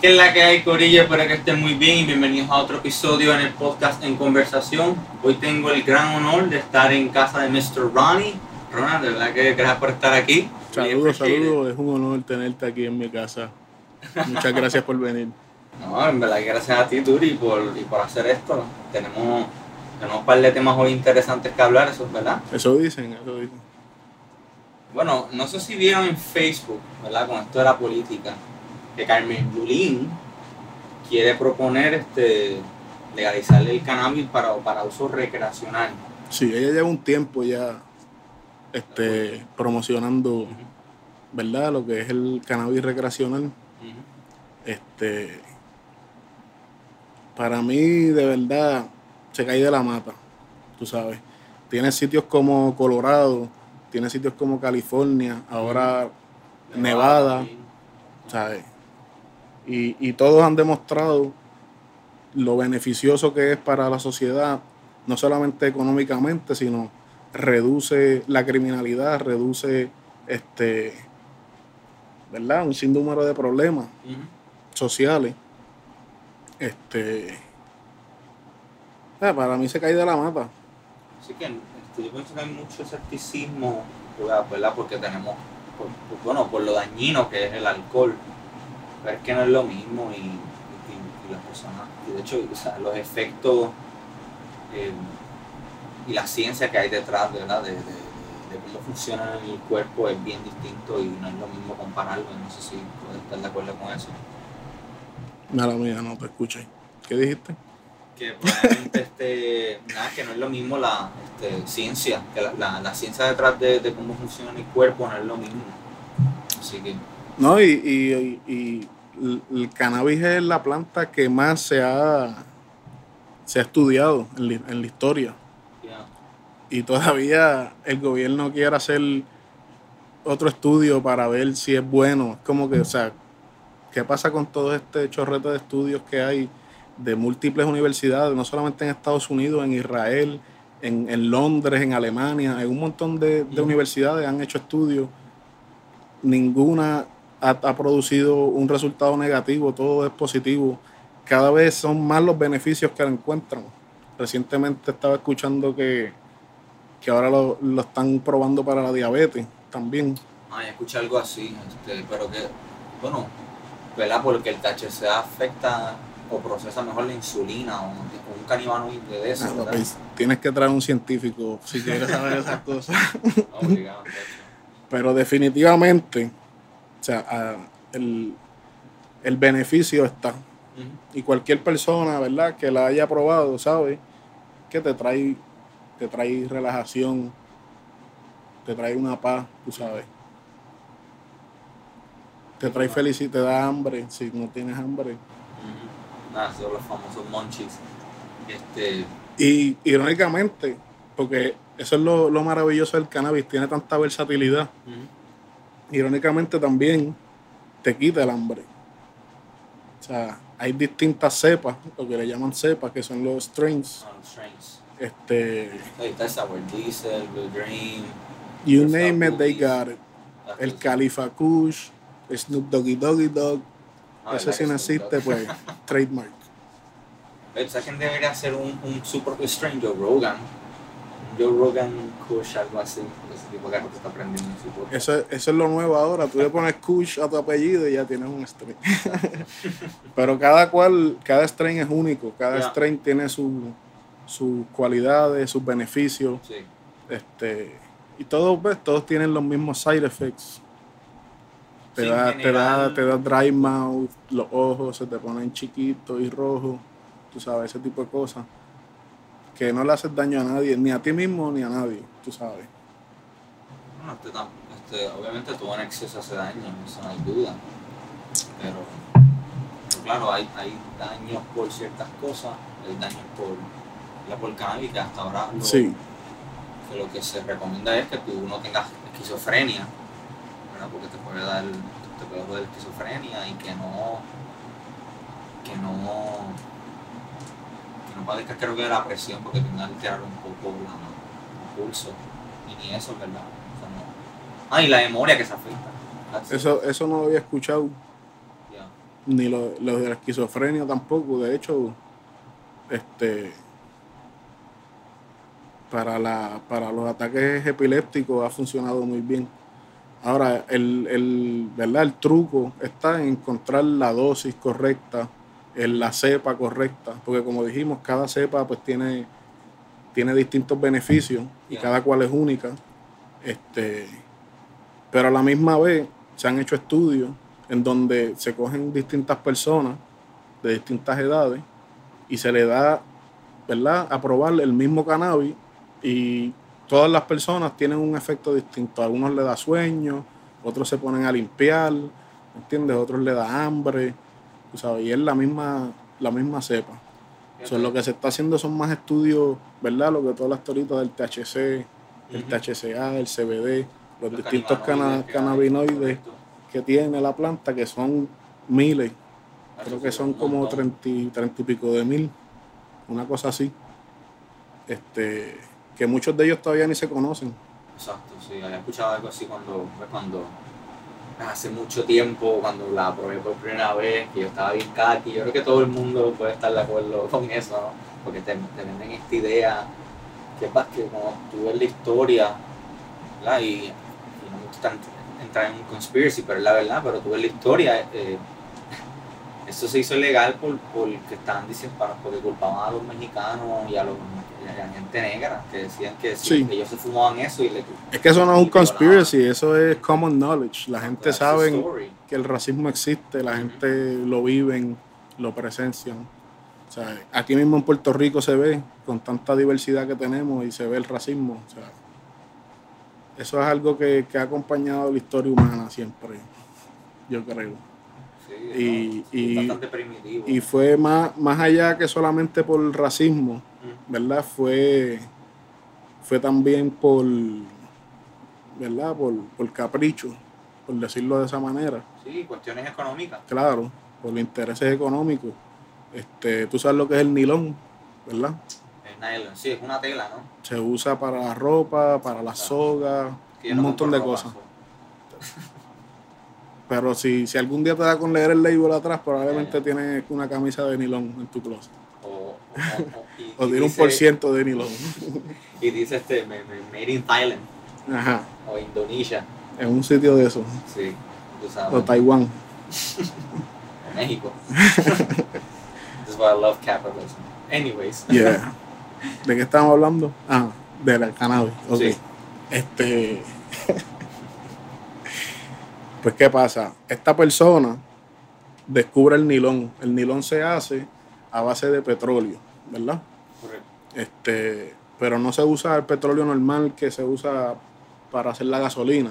¿Qué es la que hay, Corillo? Espero que estén muy bien y bienvenidos a otro episodio en el podcast En Conversación. Hoy tengo el gran honor de estar en casa de Mr. Ronnie. Ronald, de verdad que gracias por estar aquí. Saludos, saludos. Es un honor tenerte aquí en mi casa. Muchas gracias por venir. No, en verdad, gracias a ti, Turi, por, y por hacer esto. Tenemos, tenemos un par de temas hoy interesantes que hablar, eso es verdad. Eso dicen, eso dicen. Bueno, no sé si vieron en Facebook, ¿verdad? Con esto de la política, que Carmen Lulín quiere proponer este legalizar el cannabis para, para uso recreacional. Sí, ella lleva un tiempo ya este, promocionando, ¿verdad? Lo que es el cannabis recreacional. Este, para mí, de verdad, se cae de la mata, tú sabes. Tiene sitios como Colorado, tiene sitios como California, ahora Nevada, ¿sabes? Y, y todos han demostrado lo beneficioso que es para la sociedad, no solamente económicamente, sino reduce la criminalidad, reduce este, ¿verdad? Un sinnúmero de problemas sociales. Este, para mí se cae de la mata. Así que este, yo pienso que hay mucho escepticismo, ¿verdad? Porque tenemos, por, por- bueno, por lo dañino que es el alcohol, pero es que no es lo mismo y, y- y las personas, y de hecho, o sea, los efectos eh, y la ciencia que hay detrás, ¿verdad? De, de, de cómo funciona el cuerpo es bien distinto y no es lo mismo compararlo, no sé si puedes estar de acuerdo con eso. Mala mía, no te escuché. ¿Qué dijiste? que probablemente este, nada, que no es lo mismo la este, ciencia, que la, la- la ciencia detrás de, de cómo funciona el cuerpo no es lo mismo. Así que, No, y, y- y- y el, cannabis es la planta que más se ha, se ha estudiado en, la- en la historia. Y todavía el gobierno quiere hacer otro estudio para ver si es bueno. Es como que, o sea, ¿qué pasa con todo este chorrete de estudios que hay de múltiples universidades, no solamente en Estados Unidos, en Israel, en, en Londres, en Alemania, en un montón de, de universidades han hecho estudios. Ninguna ha, ha producido un resultado negativo, todo es positivo. Cada vez son más los beneficios que encuentran. Recientemente estaba escuchando que, que ahora lo, lo están probando para la diabetes también. ah, ya escuché algo así, este, pero que, bueno, ¿verdad? Porque el THC afecta o procesa mejor la insulina o un, canibanoide de eso, Ah, ¿verdad? pues, tienes que traer un científico si quieres saber esas cosas. Obligado. Pero definitivamente, o sea, ah, el, el beneficio está. Y cualquier persona, ¿verdad?, que la haya probado, sabe que te trae, te trae relajación, te trae una paz, tú sabes. Te trae felicidad, te da hambre, si no tienes hambre. Nada, son los famosos munchies. Este, Y irónicamente, porque eso es lo, lo maravilloso del cannabis, tiene tanta versatilidad. Irónicamente también te quita el hambre. O sea, hay distintas cepas, lo que le llaman cepas, que son los strains. Strains. Este, Ahí está el Sour Diesel, Blue Dream. you name it, they got it. El. Califa Kush, Snoop Doggy Doggy Dog, Ah, ese ¿verdad si que no sí? existe, pues, trademark. ¿Sabes quién debería hacer un, un su propio strain? Joe Rogan. Joe Rogan Kush, algo así. Ese tipo de carro que está aprendiendo en su podcast. Eso, eso es lo nuevo ahora. Tú le pones Kush a tu apellido y ya tienes un strain. Pero cada cual, cada strain es único. Cada Ya. strain tiene su- sus cualidades, sus beneficios. Sí. Este, y todos, pues, todos tienen los mismos side effects. Te, Sí, da, te, da, te da dry mouth, los ojos se te ponen chiquitos y rojos, tú sabes, ese tipo de cosas. Que no le haces daño a nadie, ni a ti mismo ni a nadie, tú sabes. Bueno, este, este, obviamente todo en exceso hace daño, eso no hay duda. Pero, pero claro, hay, hay daños por ciertas cosas, hay daños por la por cannabis, que hasta ahora lo, Sí, que lo que se recomienda es que tú no tengas esquizofrenia, ¿verdad? porque te puede dar, te puede joder esquizofrenia y que no, que no, que no padezcas creo que de la presión porque tenga que alterar un poco la, el pulso y ni eso, ¿verdad? Ah, y la memoria que se afecta. That's eso, eso no lo había escuchado. Yeah. ni los lo de la esquizofrenia tampoco. De hecho, este para, la, para los ataques epilépticos ha funcionado muy bien. Ahora, el, el, ¿verdad? el truco está en encontrar la dosis correcta, en la cepa correcta, porque como dijimos, cada cepa pues tiene, tiene distintos beneficios y cada cual es única. Este, pero a la misma vez se han hecho estudios en donde se cogen distintas personas de distintas edades y se le da, ¿verdad?, a probar el mismo cannabis y todas las personas tienen un efecto distinto. A algunos le da sueño, otros se ponen a limpiar, ¿entiendes? Otros le da hambre, ¿sabes? Y es la misma, la misma cepa. lo que se está haciendo son más estudios, ¿verdad? Lo que todas las toritas del THC, el THCA, el CBD, los, distintos cannabinoides que tiene la planta, que son miles. Creo que son como treinta y, y pico de mil, una cosa así. Este, que muchos de ellos todavía ni se conocen. Exacto, sí, había escuchado algo así cuando, pues, cuando hace mucho tiempo, cuando la probé por primera vez, que yo estaba bien kaki, yo creo que todo el mundo puede estar de acuerdo con eso, ¿no? Porque te, venden esta idea, que es que como tú ves la historia, ¿verdad? Y, gusta entrar en un conspiracy, pero es la verdad, pero tú ves la historia, eh, eso se hizo ilegal por, porque estaban diciendo, porque culpaban a los mexicanos y a los gente negra que decían que, ellos se fumaban eso y le, Es que eso no es un conspiracy, eso es common knowledge. La gente sabe que el racismo existe, la gente lo viven, lo presencian. O sea, aquí mismo en Puerto Rico se ve, con tanta diversidad que tenemos, y se ve el racismo. O sea, eso es algo que, que ha acompañado la historia humana siempre, yo creo. y, y, y, fue más, más allá que solamente por racismo, ¿verdad? Fue, fue también por, ¿verdad? Por, capricho, por decirlo de esa manera. Sí, cuestiones económicas. Claro, por intereses económicos. Este, tú sabes lo que es el nilón, ¿verdad? Nylon, sí, es una tela, ¿no? Se usa para la ropa, para la soga, un montón de cosas. Pero si, si algún día te da con leer el label atrás, probablemente tienes una camisa de nilón en tu closet. O, tiene un por ciento de nilón. Y dice este, made in Thailand. Ajá. O Indonesia. En un sitio de eso. Sí. O Taiwán. o México. This is why I love capitalism. Anyways. Yeah. ¿De qué estamos hablando? Ah, de la cannabis. Ok. Este. pues, ¿qué pasa? Esta persona descubre el nilón. El nilón se hace a base de petróleo, ¿verdad? Correcto. Este, pero no se usa el petróleo normal que se usa para hacer la gasolina,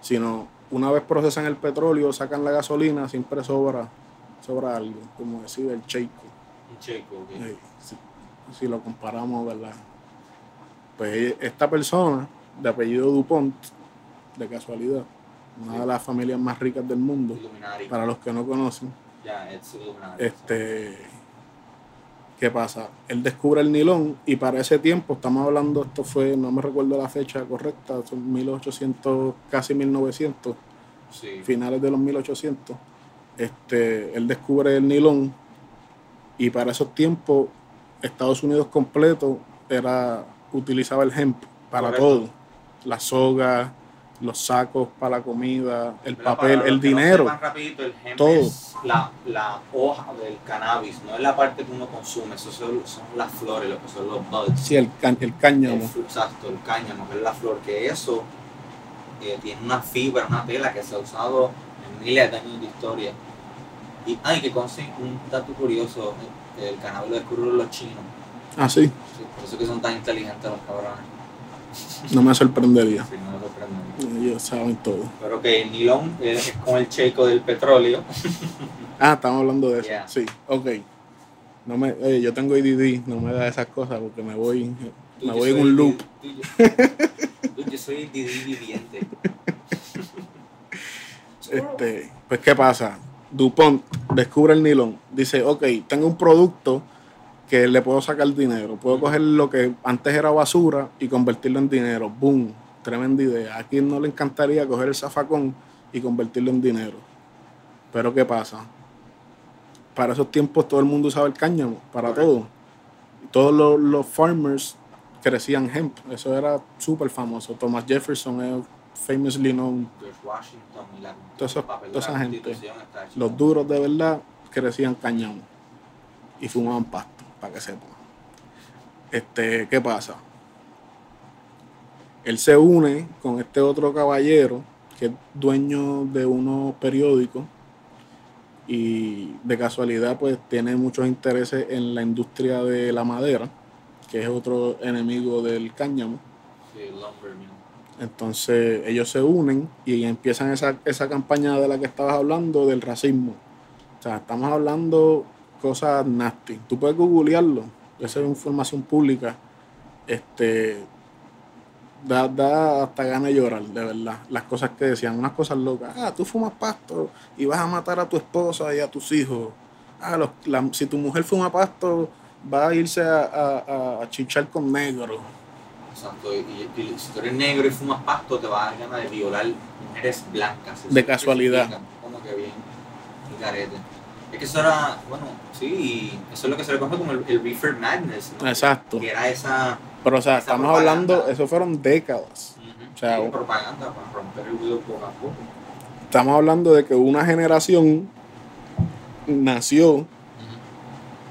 sino una vez procesan el petróleo, sacan la gasolina, siempre sobra, sobra algo, como decir el checo. Un checo, si, lo comparamos, ¿verdad? Pues esta persona, de apellido Dupont, de casualidad, una de las familias más ricas del mundo, para los que no conocen, este ¿Qué pasa? Él descubre el nilón y para ese tiempo, estamos hablando, esto fue, no me recuerdo la fecha correcta, son 1800, casi 1900, finales de los 1800. Este, él descubre el nilón y para esos tiempos Estados Unidos completo era, utilizaba el hemp para todo, la soga, los sacos para la comida, el papel, el dinero. todo. la, la, hoja del cannabis, no es la parte que uno consume, eso son, las flores, lo que son los buds. Sí, el, el cáñamo. exacto, el cáñamo, que es la flor, que eso eh, tiene una fibra, una tela que se ha usado en miles de años de historia. Y hay que conseguir un dato curioso, el cannabis lo descubrieron los chinos. Ah, sí. sí. Por eso que son tan inteligentes los cabrones. No me sorprendería. Sí, no me sorprendería. Ellos saben todo. Pero que el nilón es como el checo del petróleo. ah, estamos hablando de eso. Sí, ok. No me, oye, yo tengo IDD, no me da esas cosas porque me voy, me voy en un loop. yo, soy IDD viviente. este, pues, ¿qué pasa? DuPont descubre el nilón. Dice, ok, tengo un producto que le puedo sacar dinero. Puedo coger lo que antes era basura y convertirlo en dinero. ¡Boom! Tremenda idea. A quien no le encantaría coger el zafacón y convertirlo en dinero. Pero ¿qué pasa? para esos tiempos todo el mundo usaba el cáñamo, para todo. Todos los, los farmers crecían hemp, eso era súper famoso. Thomas Jefferson es famously known. Washington la, gente. Los duros de verdad crecían cáñamo y fumaban pasto, para que sepan. Este, ¿qué pasa? Él se une con este otro caballero que es dueño de unos periódicos y de casualidad pues tiene muchos intereses en la industria de la madera, que es otro enemigo del cáñamo. Sí. Entonces ellos se unen y empiezan esa, esa campaña de la que estabas hablando del racismo. O sea, estamos hablando cosas nasty. Tú puedes googlearlo, esa es información pública. Este da, da hasta gana de llorar, de verdad. Las cosas que decían, unas cosas locas. Ah, tú fumas pasto y vas a matar a tu esposa y a tus hijos. Ah, los- la- si tu mujer fuma pasto, va a irse a, a- a chichar con negro. Exacto, y, si tú eres negro y fumas pasto, te vas a dar ganas de violar mujeres blancas. De casualidad. Como que bien, y carete. Es que eso era, bueno, sí, eso es lo que se le conoce como el, el reefer madness, ¿no? Exacto. Que era esa Pero, o sea, estamos propaganda. hablando, eso fueron décadas. O sea, sí, propaganda para romper el ruido poco a poco. Estamos hablando de que una generación nació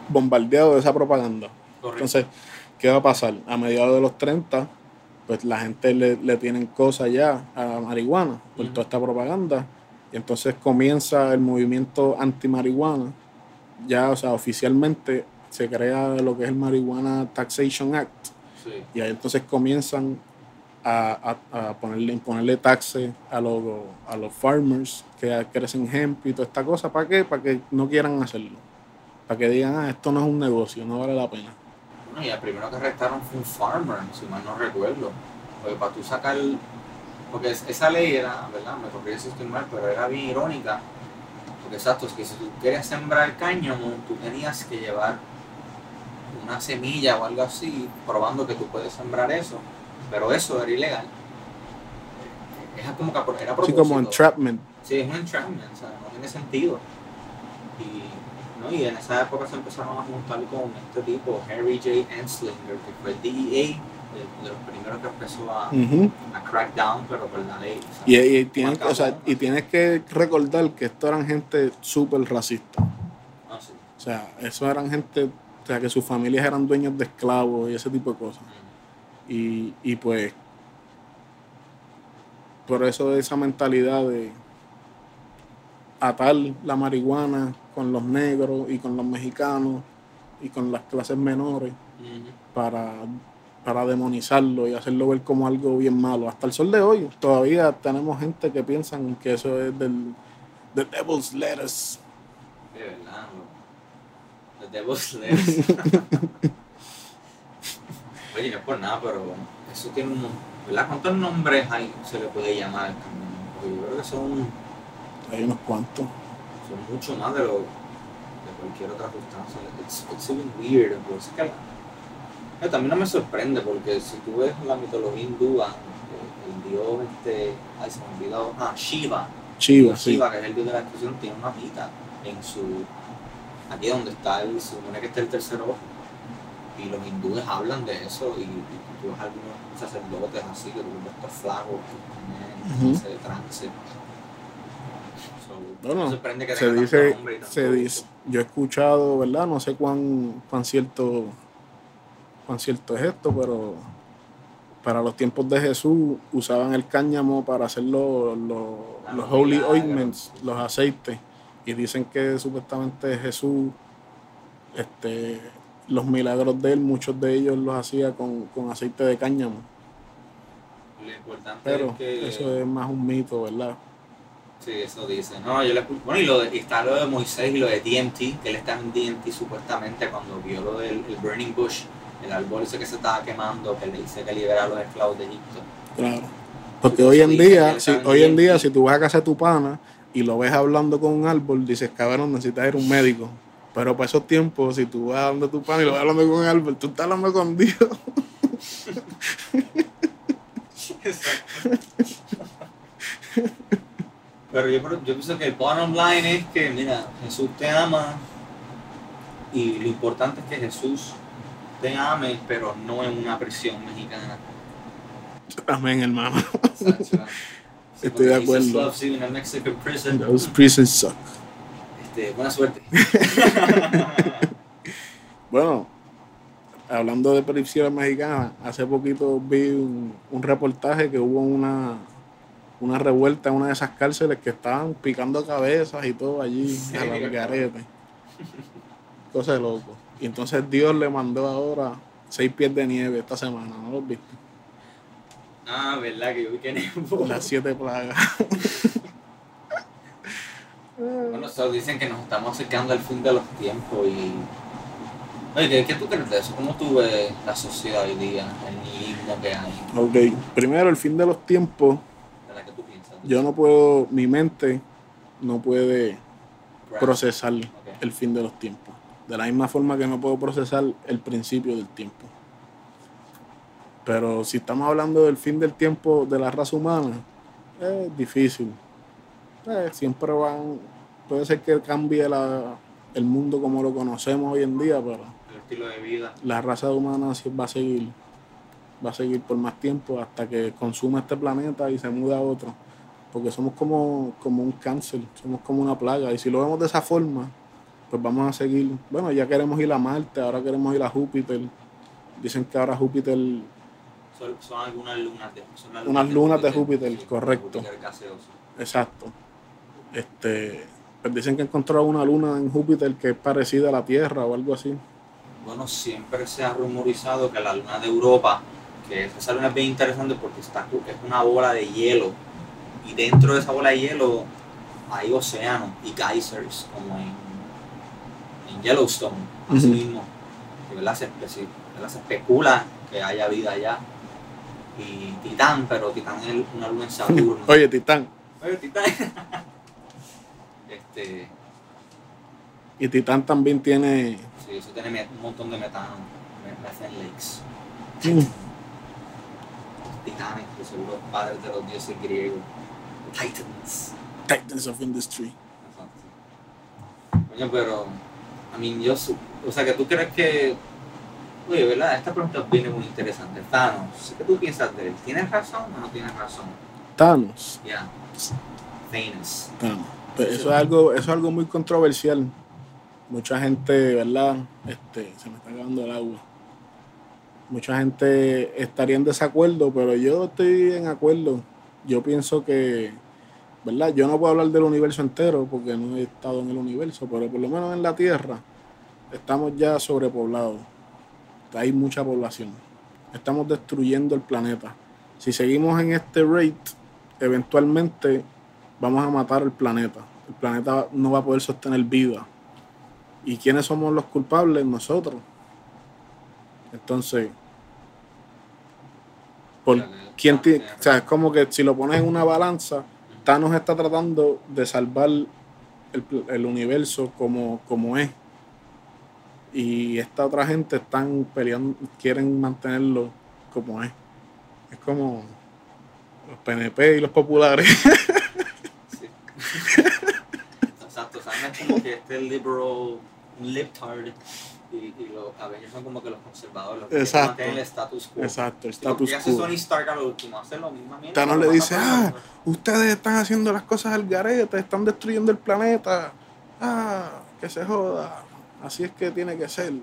bombardeado de esa propaganda. Correcto. Entonces, ¿qué va a pasar? A mediados de los 30, pues la gente le, le tienen cosas ya a la marihuana por toda esta propaganda. Y entonces comienza el movimiento anti-marihuana. Ya, o sea, oficialmente se crea lo que es el Marihuana Taxation Act. sí. Y ahí entonces comienzan a, a- a ponerle, imponerle taxes a los, a los farmers que crecen hemp y toda esta cosa. ¿Para qué? Para que no quieran hacerlo. Para que digan, ah, esto no es un negocio, no vale la pena. Bueno, y el primero que arrestaron fue un farmer, si mal no recuerdo. Porque para tú sacar. Porque es- esa ley era, ¿verdad? Me corrí si estoy mal, pero era bien irónica. Porque exacto, es que si tú querías sembrar cáñamo, tú tenías que llevar una semilla o algo así, probando que tú puedes sembrar eso. Pero eso era ilegal. Es como que era a Así como propósito. entrapment. Sí, es un entrapment, o sea, no tiene sentido. Y, ¿no? y en esa época se empezaron a juntar con este tipo, Harry J. Anslinger, que fue el DEA, de, los primeros que empezó a, Ujú. a crack down, pero por la ley. o sea, y, y tienes, o sea, y tienes que recordar que esto eran gente súper racista. sí. O sea, eso eran gente, o sea, que sus familias eran dueños de esclavos y ese tipo de cosas. Y, y pues, por eso esa mentalidad de atar la marihuana con los negros y con los mexicanos y con las clases menores para, para demonizarlo y hacerlo ver como algo bien malo. Hasta el sol de hoy todavía tenemos gente que piensan que eso es del the devil's lettuce. De verdad, lo- The Devil's Lettuce. Oye, no es por nada, pero eso tiene un. ¿Verdad? ¿Cuántos nombres hay, se le puede llamar? Porque yo creo que son. Hay unos cuantos. son mucho más de lo de cualquier otra sustancia. It's, it's even weird. Por eso es que la- pero también no me sorprende porque si tú ves la mitología hindúa, eh, el dios este, ay se me ha olvidado, ah, Shiva, Dios sí. Shiva, que es el dios de la destrucción, tiene una hojita en su, aquí donde está el, se supone que está el tercer ojo. Y los hindúes hablan de eso y, y tú ves algunos sacerdotes así, que tú ves estos flagos que están en ese trance. Bueno, sorprende que se dice, se dice, yo he escuchado, ¿verdad? No sé cuán, cuán cierto cuán cierto es esto, pero para los tiempos de Jesús usaban el cáñamo para hacer los, los, holy ointments, los aceites. Y dicen que supuestamente Jesús, este, los milagros de él, muchos de ellos los hacía con, con aceite de cáñamo. Lo importante Pero es que. eso es más un mito, ¿verdad? Sí, eso dice. No, yo le Bueno, y, lo de- y está lo de Moisés y lo de DMT, que él está en DMT supuestamente cuando vio lo del el Burning Bush, el árbol ese que se estaba quemando, que le dice que libera a los esclavos de Egipto. Claro. Porque hoy en día, si, hoy en día, si tú vas a casa de tu pana y lo ves hablando con un árbol, dices, cabrón, necesitas ir a un médico. Pero para esos tiempos, si tú vas hablando tu pana y lo ves hablando con un árbol, tú estás hablando con Dios. Pero yo, yo pienso que el bottom line es que, mira, Jesús te ama Y lo importante es que Jesús te ame, pero no en una prisión mexicana. Amén, hermano. Sí, Estoy de acuerdo. loves you in a Mexican prison. Those prisons suck. Este, buena suerte. Bueno, hablando de prisiones mexicanas, hace poquito vi un, un reportaje que hubo una, una revuelta en una de esas cárceles que estaban picando cabezas y todo allí a la garete. Cosa de loco. Y entonces Dios le mandó ahora seis pies de nieve esta semana, ¿no los viste? ah, verdad que yo vi que nevó. Las siete plagas. Bueno, so, dicen que nos estamos acercando al fin de los tiempos y... Oye, ¿qué, qué tú crees de eso? ¿Cómo tú ves la sociedad hoy día? El nihilismo que hay. Ok, primero el fin de los tiempos, ¿De la que tú piensas? Yo no puedo, mi mente no puede procesar el fin de los tiempos. De la misma forma que no puedo procesar el principio del tiempo. Pero si estamos hablando del fin del tiempo de la raza humana, es difícil. Eh, siempre van, puede ser que cambie la- el mundo como lo conocemos hoy en día, pero El estilo de vida. la raza humana va a seguir, va a seguir por más tiempo hasta que consuma este planeta y se mude a otro. Porque somos como, como un cáncer, somos como una plaga. Y si lo vemos de esa forma, pues vamos a seguir. Bueno, ya queremos ir a Marte, ahora queremos ir a Júpiter. Dicen que ahora Júpiter, Son, son algunas lunas de son las Unas lunas de Júpiter, correcto. Júpiter gaseoso. exacto. Este, pues dicen que encontraron una luna en Júpiter que es parecida a la Tierra o algo así. Bueno, siempre se ha rumorizado que la luna de Europa, que esa luna es bien interesante porque está, es una bola de hielo y dentro de esa bola de hielo hay océanos y geysers como en, en Yellowstone, así Ujú. mismo. Que, ¿verdad? Se, se- ¿verdad? se especula que haya vida allá. Y Titán, pero Titán es una luna en Saturno. Oye, Titán. Oye, Titán. este, Y Titán también tiene sí, eso tiene un montón de metano, me- methane lakes. Mm. titanes, que son los padres de los dioses griegos. Titans. Titans of Industry. Exacto. Coño, pero, I mean, yo, su- o sea, que tú crees que, oye, ¿verdad? Esta pregunta viene muy interesante. Thanos, ¿qué tú piensas de él? ¿Tienes razón o no tienes razón? Thanos. Ya. Thanos. Thanos. Pues eso es algo, eso es algo muy controversial. Mucha gente, ¿verdad? Este, se me está acabando el agua. Mucha gente estaría en desacuerdo, pero yo estoy en acuerdo. Yo pienso que, ¿verdad? Yo no puedo hablar del universo entero porque no he estado en el universo, pero por lo menos en la Tierra estamos ya sobrepoblados. Hay mucha población. Estamos destruyendo el planeta. Si seguimos en este rate, eventualmente vamos a matar el planeta. El planeta no va a poder sostener vida. ¿Y quiénes somos los culpables? Nosotros. Entonces, ¿por quién o sea, es como que si lo pones en una balanza, Thanos está tratando de salvar el, universo como, como es. Y esta otra gente están peleando, quieren mantenerlo como es. Es como los PNP y los populares. Sí. Exacto. Es como que este liberal, un libtard, y, y los Avengers son como que los conservadores, los que Exacto. mantener el status quo. Exacto, el status ¿qué hace quo. Tony Stark a lo último? Hace lo mismo. Thanos le dice, ah, ustedes están haciendo las cosas al garete, están destruyendo el planeta. Ah, que se joda. Así es que tiene que ser.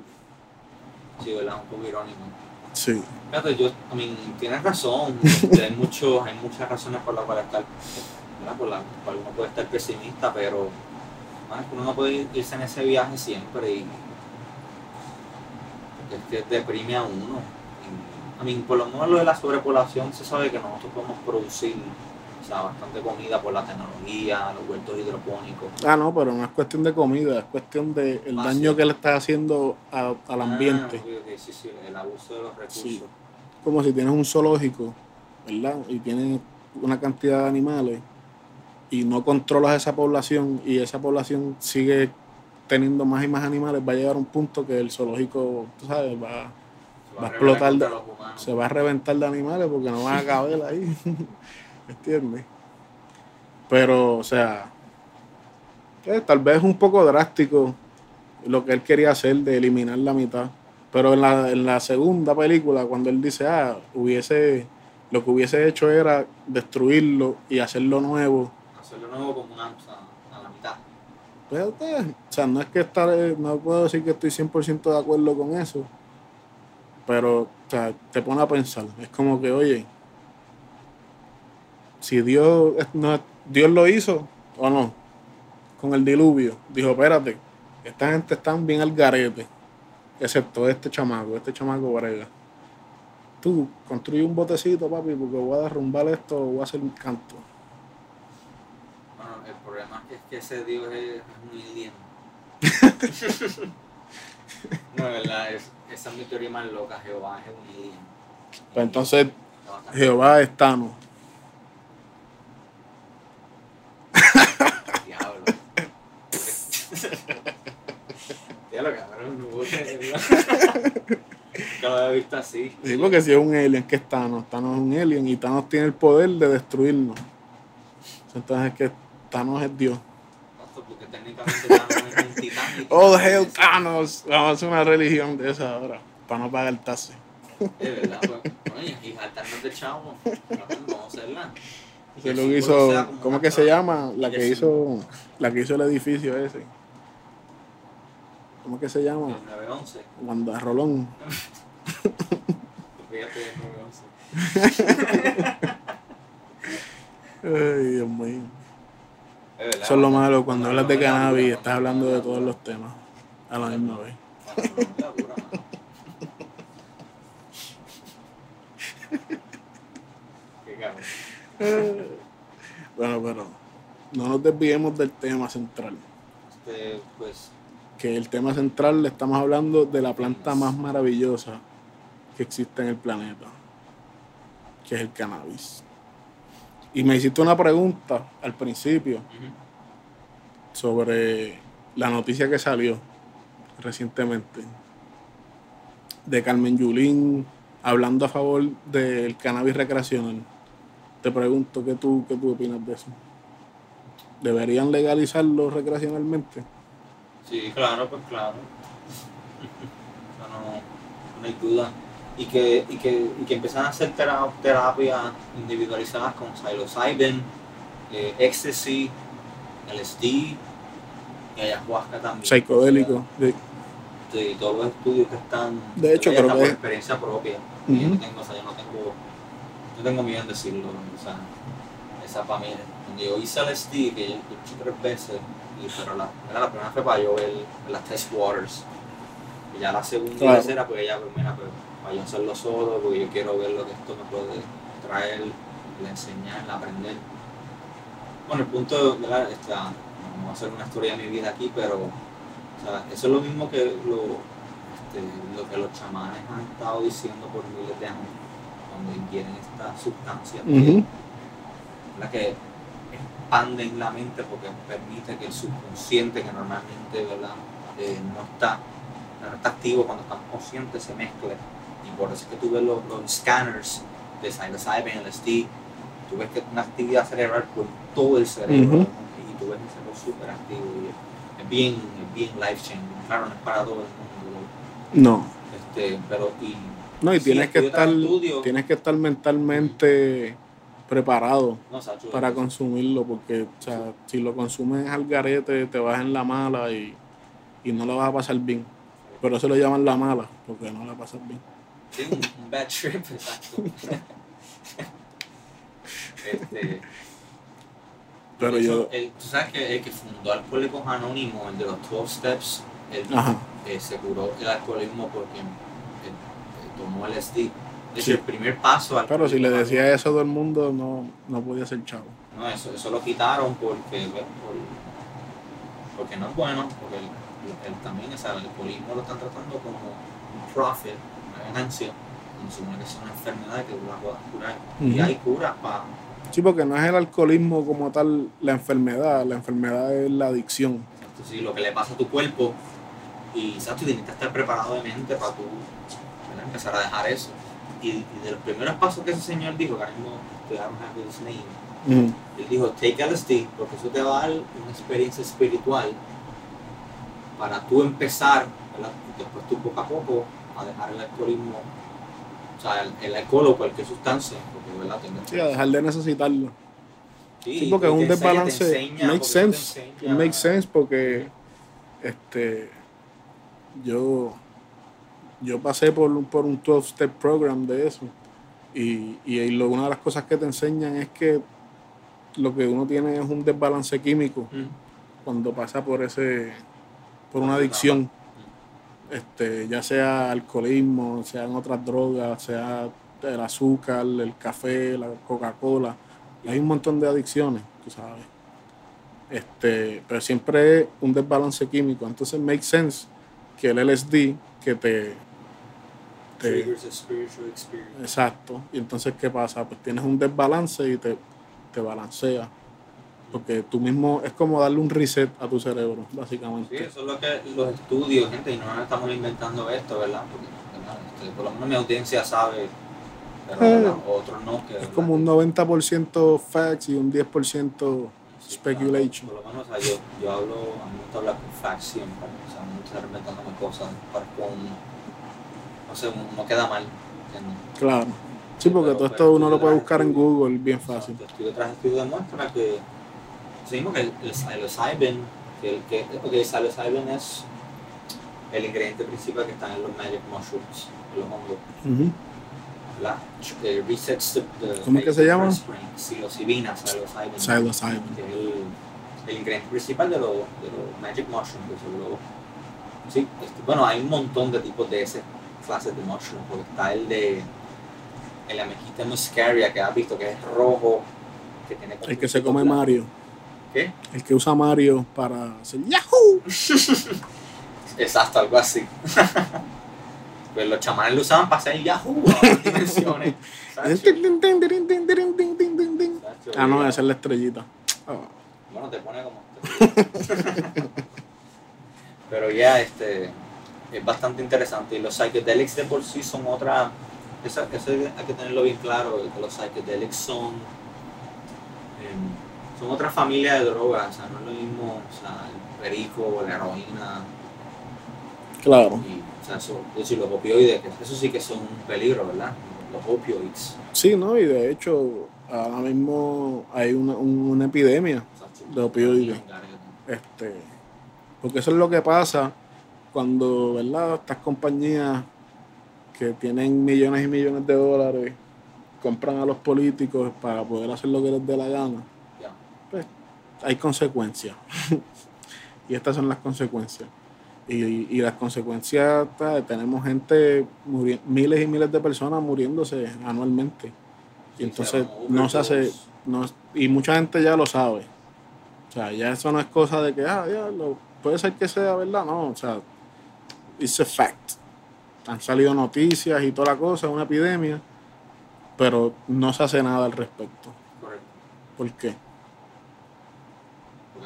Sí, ¿verdad? Un poco irónico. Sí. Fíjate, yo, I mean, tienes razón. hay, mucho, hay muchas razones por las cuales estar, ¿verdad? Por las cuales uno puede estar pesimista, pero man, uno no puede irse en ese viaje siempre y porque es que deprime a uno. I mean, por lo menos lo de la sobrepoblación se sabe que nosotros podemos producir o sea, bastante comida por la tecnología, los huertos hidropónicos. Ah, no, pero no es cuestión de comida, es cuestión de el Ah, daño sí. que le estás haciendo a- al ambiente. Ah, ok, ok, sí, sí, el abuso de los recursos. Sí. Como si tienes un zoológico, ¿verdad? Y tienes una cantidad de animales y no controlas esa población y esa población sigue teniendo más y más animales, va a llegar a un punto que el zoológico, tú sabes, va, va a explotar de- se va a reventar de animales porque no van a caber ahí. ¿Entiendes? Pero, o sea, eh, tal vez es un poco drástico lo que él quería hacer de eliminar la mitad. Pero en la, en la segunda película, cuando él dice, ah, hubiese, lo que hubiese hecho era destruirlo y hacerlo nuevo. Hacerlo nuevo como una, o sea. Pues, eh, o sea, no es que estar, no puedo decir que estoy 100% de acuerdo con eso. Pero, o sea, te pone a pensar. Es como que, oye, si Dios, no, Dios lo hizo o no, con el diluvio, dijo, espérate, esta gente está bien al garete, excepto este chamaco, este chamaco brega. Tú construye un botecito, papi, porque voy a derrumbar esto, voy a hacer un canto. Problema es que ese Dios es, un alien. no, de verdad, es, esa es mi teoría más loca, Jehová es un alien. Pues entonces, Jehová es Thanos. Diablo. Diablo, cabrón, no puedo creerlo. Había visto así. Sí, porque si es un alien, ¿qué es Thanos? Thanos es un alien y Thanos tiene el poder de destruirnos. Entonces es que Thanos es Dios. Porque técnicamente Thanos es un titán. Oh, hell, es- Thanos. Vamos a hacer una religión de esa ahora. Para no pagar taxi. De verdad, pues. Oye, y saltarnos de chavo. Vamos a hacerla. El es lo que hizo, ¿cómo se llama? La que hizo, la que hizo el edificio ese. ¿Cómo que se llama? El 911. Wanda Rolón. Fíjate, el 911. Ay, Dios mío. Eso es lo malo cuando hablas de cannabis, estás hablando de todos los temas a la misma vez. Bueno, pero no nos desviemos del tema central. Este, pues, Que el tema central le estamos hablando de la planta más maravillosa que existe en el planeta, que es el cannabis. Y me hiciste una pregunta al principio sobre la noticia que salió recientemente de Carmen Yulín hablando a favor del cannabis recreacional. Te pregunto, ¿qué tú, qué tú opinas de eso? ¿Deberían legalizarlo recreacionalmente? Sí, claro, pues claro. No, no hay duda. Y que, y que, y que empiezan a hacer tera- terapias individualizadas con psilocybin, eh, ecstasy, LSD y ayahuasca también. Psicodélico. sí. De todos los estudios que están. De hecho, creo que- por experiencia propia. Y Yo Ujú. no tengo, o sea, yo no tengo, no tengo miedo en decirlo. O sea, esa para mí, cuando yo hice LSD, que yo hecho tres veces, y, pero la, era la primera fue para yo ver las test waters. Y ya la segunda y Claro. la tercera, pues ya, pues mira, pues para yo hacerlo solo, porque yo quiero ver lo que esto me puede traer, enseñar, aprender. Bueno, el punto, ¿verdad? Está, no voy a hacer una historia de mi vida aquí, pero o sea, eso es lo mismo que lo, este, lo que los chamanes han estado diciendo por miles de años cuando ingieren esta sustancia Ujú. la que expanden la mente porque permite que el subconsciente que normalmente ¿verdad? Eh, no está no está activo cuando estamos conscientes se mezcle por eso es que tú ves los, los scanners de psilocybin, LSD tú ves que es una actividad cerebral por todo el cerebro y tú ves el cerebro súper activo y es bien, es bien life changing claro no es para todo el mundo No. este, pero y No, y tienes que estar, estudio. tienes que estar mentalmente preparado no, Sacho, para consumirlo, porque o sea, si lo consumes al garete, te vas en la mala y, y no lo vas a pasar bien. Pero eso lo llaman la mala, porque no la pasas bien. Sí, un, bad trip, exacto. este, Pero de yo, hecho, el- tú sabes que el que fundó Alcohólicos Anónimos, el de los 12 Steps, él eh, se curó el alcoholismo porque eh, eh, tomó LSD. De hecho, Sí. el primer paso al pero si le decía eso a todo el mundo, no, no podía ser chavo. No, eso, eso lo quitaron porque. Por- porque no es bueno, porque el, el- también o sea, el alcoholismo lo están tratando como un profit, una ganancia, supone que es una enfermedad que tú la puedas curar. Y Ujú. hay curas para Sí, porque no es el alcoholismo como tal la enfermedad, la enfermedad es la adicción. Entonces, lo que le pasa a tu cuerpo, y ¿sabes? tú tienes que estar preparado de mente para tú ¿verdad? empezar a dejar eso. Y, y de los primeros pasos que ese señor dijo, que ahora mismo name, Ujú. él dijo, take LSD, porque eso te va a dar una experiencia espiritual para tú empezar, ¿verdad? después tú poco a poco a dejar el alcoholismo, o sea, el, el alcohol o cualquier sustancia, porque ¿verdad? Tengas- Sí, a dejar de necesitarlo. Sí, porque es un desbalance. enseña, makes sense. enseña- makes sense porque este yo yo pasé por, un- por un 12-step program de eso. Y, y lo- una de las cosas que te enseñan es que lo que uno tiene es un desbalance químico Mm. cuando pasa por ese por una adicción este ya sea alcoholismo sean otras drogas sea el azúcar el café la Coca-Cola hay un montón de adicciones tú sabes este pero siempre es un desbalance químico entonces make sense que el LSD que te, te Triggers a spiritual experience. Exacto. Y entonces, ¿qué pasa? Pues tienes un desbalance y te, te balancea. Porque tú mismo es como darle un reset a tu cerebro, Sí, básicamente. eso es lo que los estudios, gente, y no nos estamos inventando esto, ¿verdad? Porque, ¿verdad? Este, por lo menos mi audiencia sabe, pero Eh, otros no. Que, Es ¿verdad? como un 90% facts y un 10% Sí, speculation. claro. Por lo menos, o sea, yo, yo hablo, a mí me gusta hablar con facts siempre, o sea, no me gusta estar inventándome cosas para con, no sé, no queda mal, ¿entiendes? Claro. Sí, porque todo pero esto uno lo puede buscar en. Google bien fácil. Estudio tras estudio demuestra que, seguimos que el, el psilocybin, que, el, que porque el psilocybin es el ingrediente principal que está en los magic mushrooms, en los hongos, Ujú. ¿verdad? Eh, resets the, the ¿Cómo que se llama? psilocibina, psilocybin, Psilocybin. que es el, el ingrediente principal de los de los magic mushrooms, que son los- sí, este, bueno, hay un montón de tipos de ese clases de mushrooms, porque está el de el amejita muscaria que has visto que es rojo, que tiene El que se come blanco. Mario. ¿Qué? El que usa Mario para hacer Yahoo. Exacto, algo así. pues los chamanes lo usaban para hacer Yahoo ah, no, esa es la estrellita. Oh. Bueno, te pone como. Pero ya, este. Es bastante interesante. Y los psychedelics de por sí son otra. Eso, eso hay que tenerlo bien claro, que los psychedelics son. Em, son otra familia de drogas. O sea, no es lo mismo. O sea, el perico, la heroína. Claro. Y, o sea, eso, decir, los opioides, que eso sí que son un peligro, ¿verdad? Los opioides. Sí, ¿no? Y de hecho, ahora mismo hay una, un- una epidemia. De opioides. Este, porque eso es lo que pasa cuando, ¿verdad? Estas compañías que tienen millones y millones de dólares compran a los políticos para poder hacer lo que les dé la gana. Hay consecuencias. y estas son las consecuencias. Y, y las consecuencias, tenemos gente, miles y miles de personas muriéndose anualmente. Y entonces no se hace, no, y mucha gente ya lo sabe. O sea, ya eso no es cosa de que, ah, ya, lo, puede ser que sea verdad, no, o sea, it's a fact. Han salido noticias y toda la cosa, una epidemia, pero no se hace nada al respecto. ¿Por qué?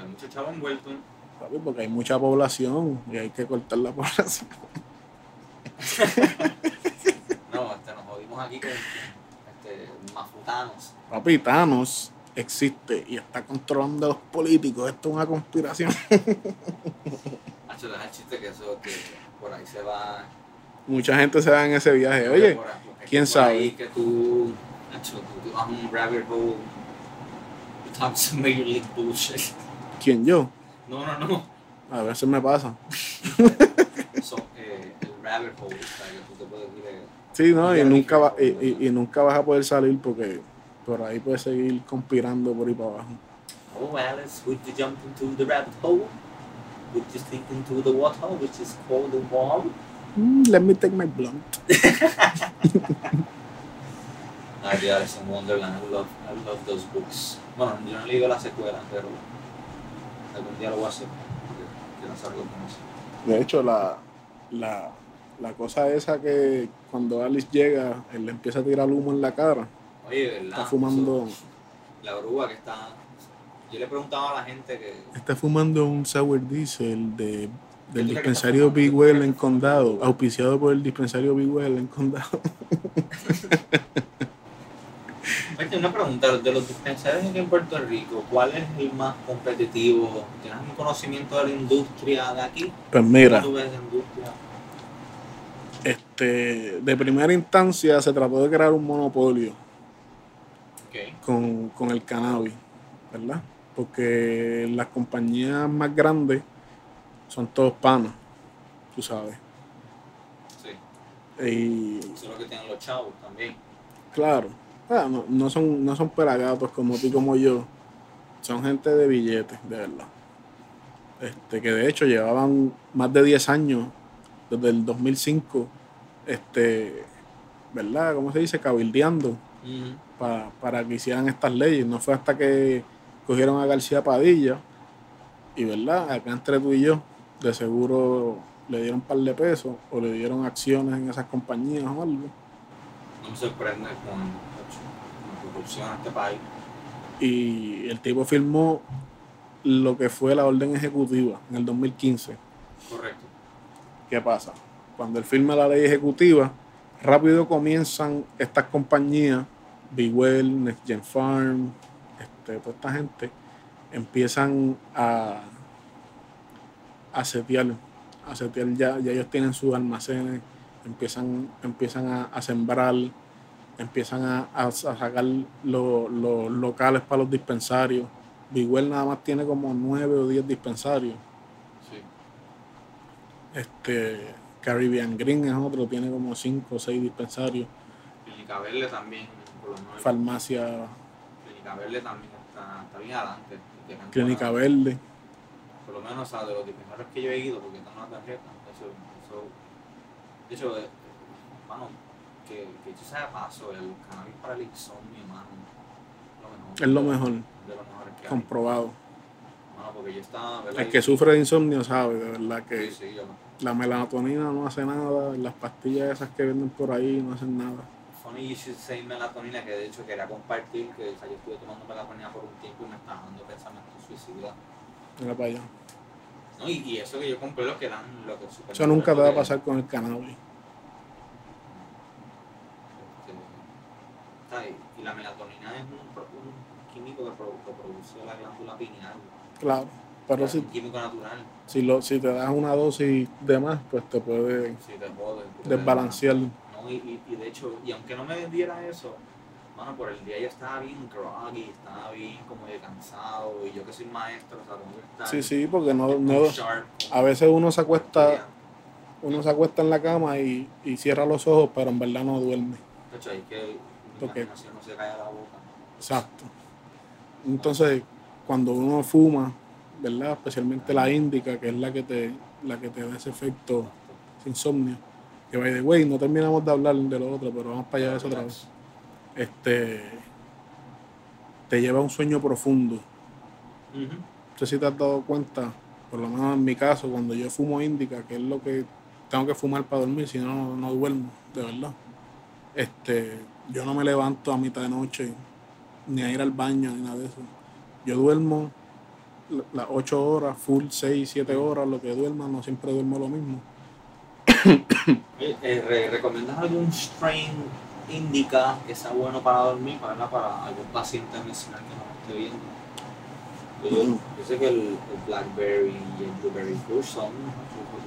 Hay muchos chavos envueltos. Papi, Porque hay mucha población y hay que cortar la población. No, este, nos jodimos aquí con este, mafutanos. Papi, Thanos existe y está controlando a los políticos. Esto es una conspiración. Hacho, deja el chiste que eso, que por ahí se va. Mucha gente se va en ese viaje. Oye, por ¿quién por sabe? ahí que tú, hacho, tú, tú vas a un rabbit hole. You talk some major league bullshit. ¿Quién yo? No, no, no. A veces me pasa. So, eh, el rabbit hole, o sea, que tú te puedes ir. eh, Sí, ¿no? Y nunca, va, y, y- y nunca vas a poder salir porque por ahí puedes seguir conspirando por ahí para abajo. Oh, Alice, would you jump into the rabbit hole? Would you stick into the water, which is cold and warm? Mm, let me take my blunt. Ay, Alice in Wonderland, I love, I love those books. Bueno, yo no he leído la secuela, pero algún día lo voy a hacer. Quiero hacer algo eso. De hecho, la, la, la cosa esa que cuando Alice llega, él le empieza a tirar humo en la cara. Oye, ¿verdad? Está fumando, Eso, la oruga que está... Yo le preguntaba a la gente que... está fumando un sour diesel de, ¿Qué del dispensario Big? Well en Condado, auspiciado por el dispensario Big Well en Condado. Una pregunta, de los dispensarios aquí en Puerto Rico, ¿cuál es el más competitivo? ¿Tienes un conocimiento de la industria de aquí? Pues mira, ¿Cómo tú ves la industria? este, de primera instancia se trató de crear un monopolio con, con el cannabis, ¿verdad? Porque las compañías más grandes son todos panos, tú sabes. Sí, Y eso es lo que tienen los chavos también. claro, ah, no, no son, no son pelagatos como tú y como yo, son gente de billetes, de verdad. Este, que de hecho llevaban más de 10 años, desde el 2005, este, ¿verdad? ¿Cómo se dice? Cabildeando para, para que hicieran estas leyes. No fue hasta que cogieron a García Padilla y, ¿verdad? Acá entre tú y yo, de seguro le dieron un par de pesos o le dieron acciones en esas compañías o algo. No me sorprende la corrupción en este país. Y el tipo firmó lo que fue la orden ejecutiva en el 2015. Correcto. ¿Qué pasa? Cuando él firma la ley ejecutiva, rápido comienzan estas compañías, Big Well, Next Gen Farm, este, toda esta gente, empiezan a, a setear, a setear ya, ya ellos tienen sus almacenes, empiezan, empiezan a, a sembrar, empiezan a, a- a sacar lo- los locales para los dispensarios. Big Well nada más tiene como nueve o diez dispensarios. Sí. Este, Caribbean Green es otro, tiene como 5 o 6 dispensarios. Clínica Verde también, por lo menos. Farmacia Clínica Verde también está, está bien adelante. Clínica Verde. Por lo menos, o sea, de los dispensarios que yo he ido, porque tengo una tarjeta, eso, eso, de hecho, eh, mano, que, que dicho sea paso, el cannabis para el insomnio, mano, lo mejor. Es lo mejor, De lo mejor que hay. comprobado. Mano, porque yo estaba. El que sufre de insomnio sabe, de verdad, que Sí, sí, yo, la melatonina no hace nada, las pastillas esas que venden por ahí no hacen nada. funny you should say melatonina, que de hecho quería compartir, que o sea, yo estuve tomando melatonina por un tiempo y me estaba dando pensamientos suicidas. Mira para allá. ¿no? Y, y eso que yo compré lo que eran, lo que Eso nunca te va a pasar con el cannabis. Y la melatonina es un, químico que, pro- que produce la glándula pineal. Claro. Pero es si, un químico natural. si, lo, si te das una dosis de más, pues te puede te jode. desbalancear. No, y, y, y de hecho, y aunque no me vendiera eso, mano, por el día ya estaba bien groggy, estaba bien como de cansado, y yo que soy maestro, o sea, tengo que estar Sí, sí, porque no, no, sharp, a veces uno se acuesta, uno se acuesta en la cama y, y cierra los ojos, pero en verdad no duerme. De hecho, hay que Porque- no se cae la boca. Exacto. Entonces, cuando uno fuma, ¿verdad? Especialmente la índica, que es la que te, la que te da ese efecto insomnio. Que by the way, no terminamos de hablar de lo otro, pero vamos para allá de eso otra vez. Este te lleva a un sueño profundo. No sé si te has dado cuenta, por lo menos en mi caso, cuando yo fumo índica, que es lo que tengo que fumar para dormir, si no, no duermo, de verdad. Este, yo no me levanto a mitad de noche, ni a ir al baño, ni nada de eso. Yo duermo la- las 8 horas, full 6, 7 horas, lo que duerma, no siempre duermo lo mismo. Eh, re- ¿Recomiendas algún strain indica que sea bueno para dormir, para, para algún paciente medicinal que nos esté viendo? Yo, yo sé que el, el Blackberry y el Blueberry Kush son...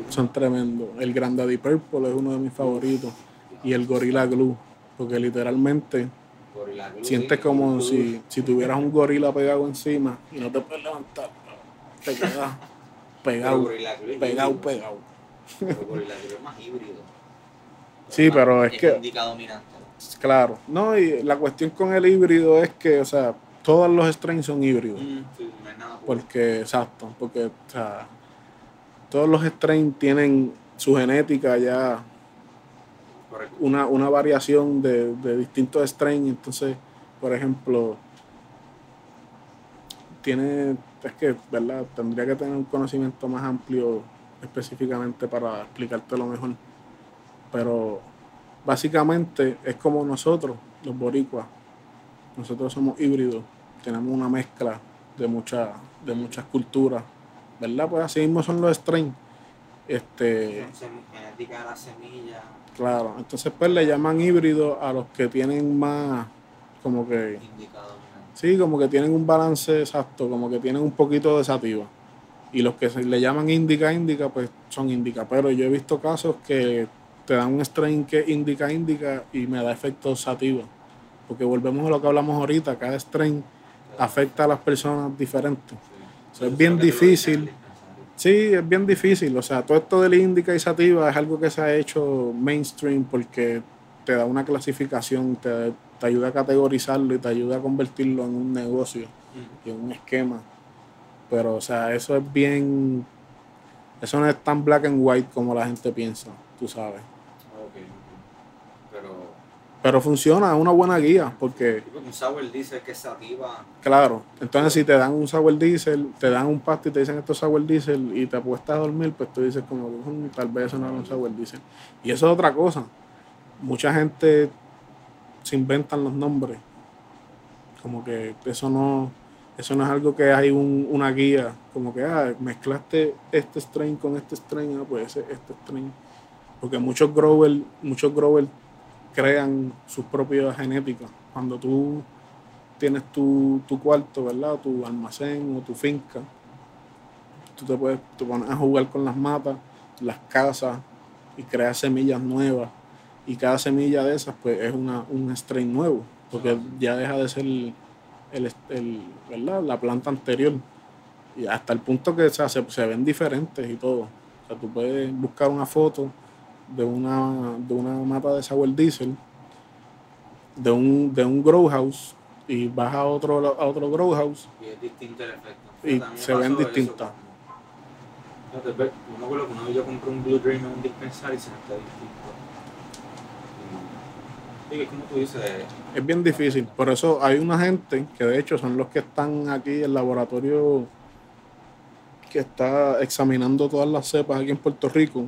Son tremendos. El Grandaddy Purple es uno de mis favoritos. Y el Gorilla Glue, porque literalmente Sientes como si, si tuvieras un gorila pegado encima y no te puedes levantar. Te quedas pegado, pegado, pegado. Pero Gorilla Glue es más híbrido. Sí, pero es que- dominante. Claro. No, y la cuestión con el híbrido es que, o sea, todos los strains son híbridos. Mm, sí, no hay nada. Porque, exacto, porque, o sea, todos los strains tienen su genética ya. Una, una variación de, de distintos strains. Entonces, por ejemplo, tiene, es que, ¿verdad? Tendría que tener un conocimiento más amplio específicamente para explicártelo mejor. Pero básicamente es como nosotros, los boricuas. Nosotros somos híbridos, tenemos una mezcla de, mucha, de muchas culturas, ¿verdad? Pues así mismo son los strains. Este, Son genética de la semilla. Claro, entonces pues le llaman híbrido a los que tienen más como que, sí, como que tienen un balance exacto, como que tienen un poquito de sativa. Y los que se le llaman indica, indica, pues son indica. Pero yo he visto casos que te dan un strain que es indica, indica y me da efecto sativa. Porque volvemos a lo que hablamos ahorita, cada strain afecta a las personas diferentes. Sí. es bien Eso lo que tú lo dices en el difícil. Sí, es bien difícil. O sea, todo esto del indica y sativa es algo que se ha hecho mainstream porque te da una clasificación, te, te ayuda a categorizarlo y te ayuda a convertirlo en un negocio y en un esquema. Pero, o sea, eso es bien. Eso no es tan black and white como la gente piensa, tú sabes. Pero, funciona, es una buena guía porque un sour dice que sativa. Claro, entonces si te dan un sour diesel, te dan un pasto y te dicen esto es sour diesel y te apuestas a dormir, pues tú dices como que "Mm, tal vez eso no era un sour diesel. Y eso es otra cosa. Mucha gente se inventan los nombres. Como que eso no, eso no es algo que hay un- una guía. Como que ah, mezclaste este strain con este strain, ah, pues ese, este strain. Porque muchos growers, muchos growers crean sus propias genéticas. Cuando tú tienes tu, tu cuarto, ¿verdad? Tu almacén o tu finca. Tú te puedes te pones a jugar con las matas, las casas y creas semillas nuevas. Y cada semilla de esas, pues, es una, un strain nuevo, porque ya deja de ser el, el- el- ¿verdad? la planta anterior. Y hasta el punto que o sea, se, se ven diferentes y todo. O sea, tú puedes buscar una foto de una, de una mata de sour diesel, de un, de un grow house, y vas a otro, a otro grow house Y es distinto el efecto. Y se ven distintas. con- Fíjate, ve, me acuerdo que una vez yo compré un Blue Dream en un dispensario y se me está distinto. Y, y es como tú dices, Es bien difícil. Por eso hay una gente que de hecho son los que están aquí en el laboratorio que está examinando todas las cepas aquí en Puerto Rico.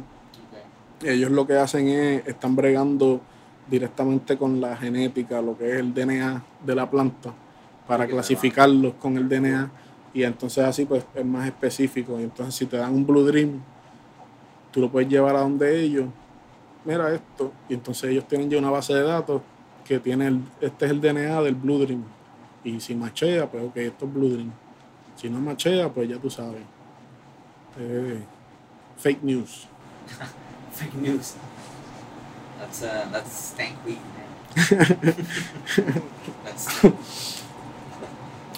Ellos lo que hacen es, están bregando directamente con la genética, lo que es el DNA de la planta, para clasificarlos con el DNA. Y entonces así pues es más específico. Y entonces si te dan un Blue Dream, tú lo puedes llevar a donde ellos. Mira esto. Y entonces ellos tienen ya una base de datos que tiene el, este es el DNA del Blue Dream. Y si machea, pues ok, esto es Blue Dream. Si no machea, pues ya tú sabes. Eh, fake news. fake news. That's, uh, that's stank weed, man. that's,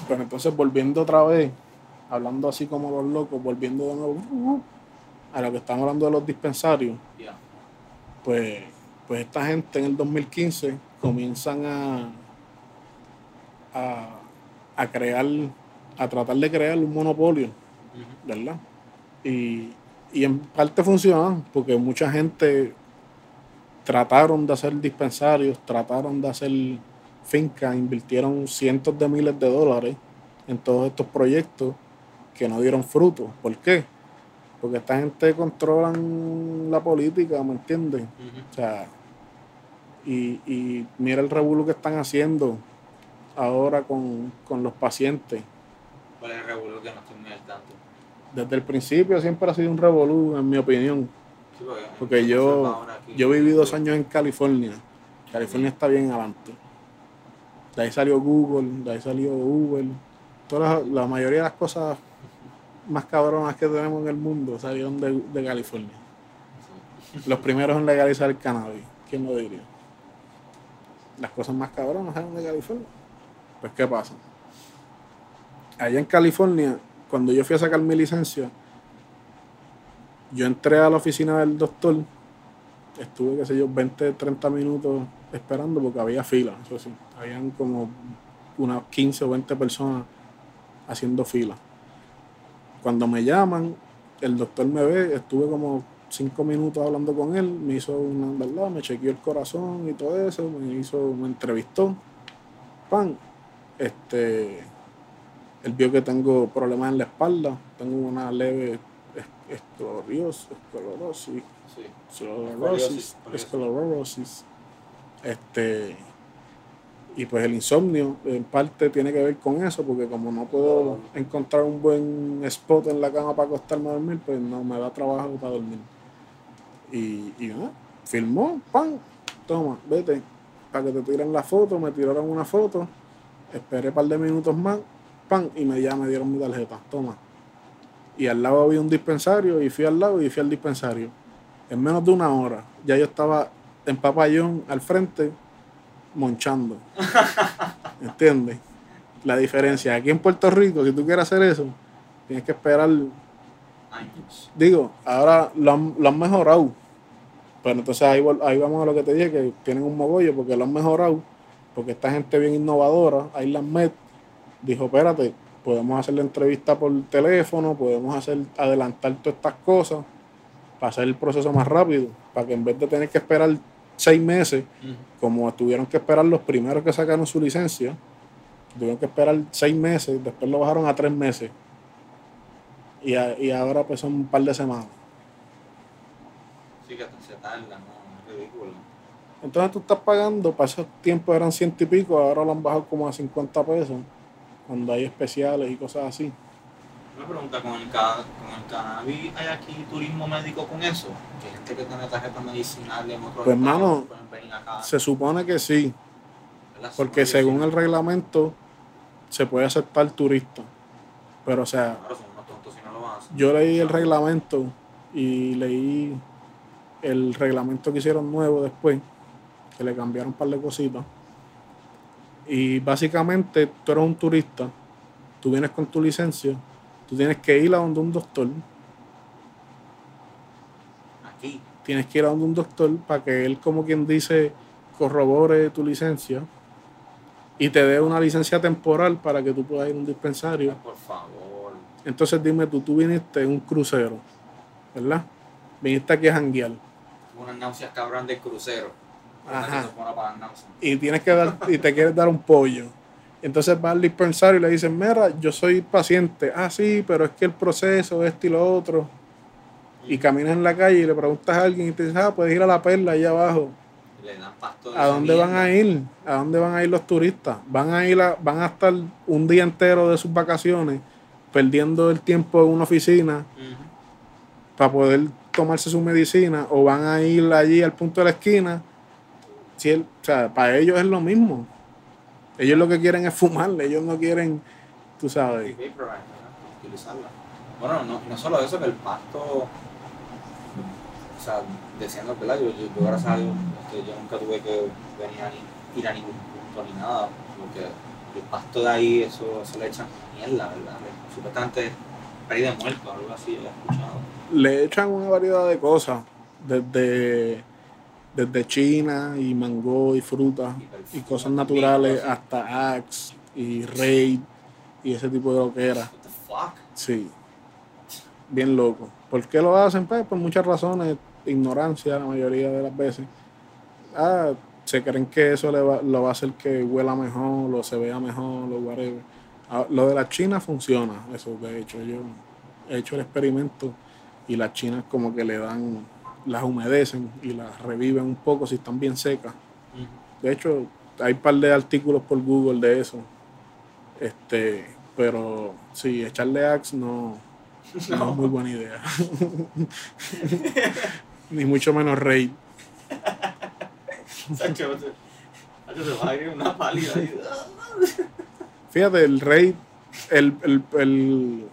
Pero entonces volviendo otra vez, hablando así como los locos, volviendo de nuevo a lo que estamos hablando de los dispensarios, yeah. pues, pues esta gente en el 2015 comienzan a, a, a crear, a tratar de crear un monopolio, Ujú. ¿verdad? Y, y en parte funciona, porque mucha gente trataron de hacer dispensarios, trataron de hacer fincas, invirtieron cientos de miles de dólares en todos estos proyectos que no dieron fruto. ¿Por qué? Porque esta gente controlan la política, ¿me entiendes? O sea, y, y mira el revuelo que están haciendo ahora con, con los pacientes. ¿Cuál es el revuelo que no estoy muy al tanto? Desde el principio siempre ha sido un revolú, en mi opinión. Sí, porque yo, yo viví dos años en California. California está bien adelante. De ahí salió Google, de ahí salió Uber. Todas la mayoría de las cosas más cabronas que tenemos en el mundo salieron de, de California. Los primeros en legalizar el cannabis. ¿Quién lo diría? Las cosas más cabronas salen de California. Pues, ¿qué pasa? Allá en California, cuando yo fui a sacar mi licencia, yo entré a la oficina del doctor, estuve, qué sé yo, 20, 30 minutos esperando porque había fila, eso sí. Habían como unas 15 o 20 personas haciendo fila. Cuando me llaman, el doctor me ve, estuve como 5 minutos hablando con él, me hizo una verdad, me chequeó el corazón y todo eso, me hizo, me entrevistó. Pan, este, él vio que tengo problemas en la espalda, tengo una leve es- esclerosis, esclerosis, Sí. esclerosis. Este, y pues el insomnio en parte tiene que ver con eso, porque como no puedo encontrar un buen spot en la cama para acostarme a dormir, pues no me da trabajo para dormir. Y, y nada, filmó, pan, toma, vete. para que te tiren la foto, me tiraron una foto, esperé un par de minutos más, pan, y me, ya me dieron mi tarjeta, toma. Y al lado había un dispensario, y fui al lado y fui al dispensario. En menos de una hora, ya yo estaba en Papayón al frente, monchando. ¿Entiendes? La diferencia. Aquí en Puerto Rico, si tú quieres hacer eso, tienes que esperar. Años. Digo, ahora lo han, lo han mejorado. Pero entonces ahí, ahí vamos a lo que te dije, que tienen un mogollo porque lo han mejorado. Porque esta gente bien innovadora, Island Med, dijo, espérate, podemos hacer la entrevista por teléfono, podemos hacer adelantar todas estas cosas para hacer el proceso más rápido. Para que en vez de tener que esperar seis meses, como tuvieron que esperar los primeros que sacaron su licencia, tuvieron que esperar seis meses, después lo bajaron a tres meses. Y, a- y ahora pues son un par de semanas. Sí que se tarda, ¿no? Es ridículo. Entonces tú estás pagando, para esos tiempos eran ciento y pico, ahora lo han bajado como a 50 pesos, cuando hay especiales y cosas así. Una pregunta, ¿con el, con el cannabis hay aquí turismo médico con eso? Que gente que tiene tarjetas medicinales en otros Pues, estados mano, pueden venir acá. Se supone que sí, porque según sí. el reglamento se puede aceptar turista. Pero o sea, Claro, son unos tontos si no lo van a hacer. yo leí el reglamento y leí el reglamento que hicieron nuevo después, que le cambiaron un par de cositas. Y básicamente tú eres un turista, tú vienes con tu licencia, tú tienes que ir a donde un doctor, Aquí. tienes que ir a donde un doctor para que él, como quien dice, corrobore tu licencia y te dé una licencia temporal para que tú puedas ir a un dispensario. Por favor. Entonces dime tú, tú viniste en un crucero, ¿verdad? Viniste aquí a janguear. Unas náuseas cabrón del crucero. Ajá. y tienes que dar y te quieres dar un pollo. Entonces vas al dispensario y le dices, mira, yo soy paciente. Ah, sí, pero es que el proceso, esto y lo otro. Y caminas en la calle y le preguntas a alguien y te dices, ah, puedes ir a la perla allá abajo. Le dan ¿A dónde van a ir? ¿A dónde van a ir los turistas? Van a ir a, van a estar un día entero de sus vacaciones perdiendo el tiempo en una oficina para poder tomarse su medicina o van a ir allí al punto de la esquina. Si él- o sea, para ellos es lo mismo. Ellos lo que quieren es fumar, ellos no quieren, tú sabes. Bueno, no, no solo eso, que el pasto. O sea, diciendo, ¿verdad? Yo, yo, yo, gracias a Dios, este, yo nunca tuve que venir a ni- ir a ningún punto ni nada, porque el pasto de ahí, eso, eso le echan mierda, ¿verdad? Supuestamente es peri de muerto, algo así, he escuchado. Le echan una variedad de cosas, desde, desde China y mango y frutas Y cosas naturales hasta Axe y Raid y ese tipo de loquera. What the fuck? Sí, bien loco. ¿Por qué lo hacen? Pues por muchas razones, ignorancia la mayoría de las veces. Ah, se creen que eso le va, lo va a hacer que huela mejor, o se vea mejor, o whatever. Ah, lo de la China funciona, eso de hecho. Yo he hecho el experimento y las chinas como que le dan, las humedecen y las reviven un poco si están bien secas. De hecho, hay un par de artículos por Google de eso. Este, pero sí, echarle Axe no, no es muy buena idea. Ni mucho menos Raid. Sacho, se- Sacho, se va a ir una pálida ahí. Fíjate, el Raid, el, el, el,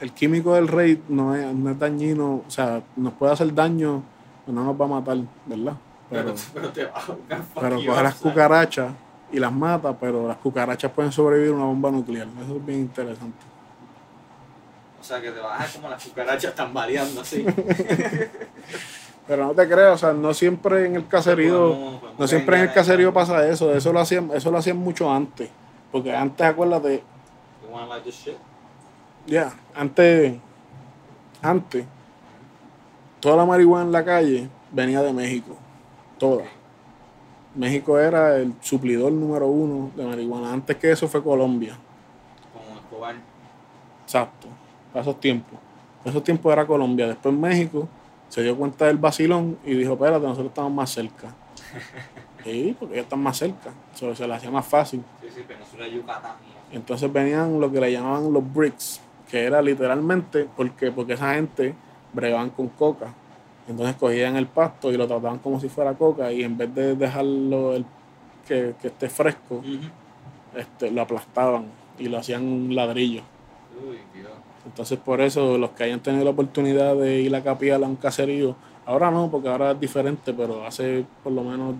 el químico del Raid no es, no es dañino, o sea, nos puede hacer daño, pero no nos va a matar, ¿verdad? Pero, Pero, te va a pero coge las cucarachas y las mata, pero las cucarachas pueden sobrevivir a una bomba nuclear. Eso es bien interesante. O sea, que te vas a como las cucarachas están variando así. Pero no te creas, o sea, no siempre en el caserío, Podemos- podemos no siempre en el caserío pasa eso, eso lo hacían, eso lo hacían mucho antes. Porque antes, acuérdate, You wanna like this shit? Ya, antes, antes, toda la marihuana en la calle venía de México, toda. México era el suplidor número uno de marihuana. Antes que eso fue Colombia, Como Escobar. exacto, para esos tiempos. En esos tiempos era Colombia, después México se dio cuenta del vacilón y dijo, espérate, nosotros estamos más cerca. Sí, porque ellos están más cerca, se le hacía más fácil. Sí, sí, Península Yucatán. Entonces venían lo que le llamaban los bricks, que era literalmente porque, porque esa gente bregaban con coca. Entonces cogían el pasto y lo trataban como si fuera coca y en vez de dejarlo el que, que esté fresco, este, lo aplastaban y lo hacían un ladrillo. Uy, Dios. Entonces por eso los que hayan tenido la oportunidad de ir a capiar a un caserío, ahora no, porque ahora es diferente, pero hace por lo menos,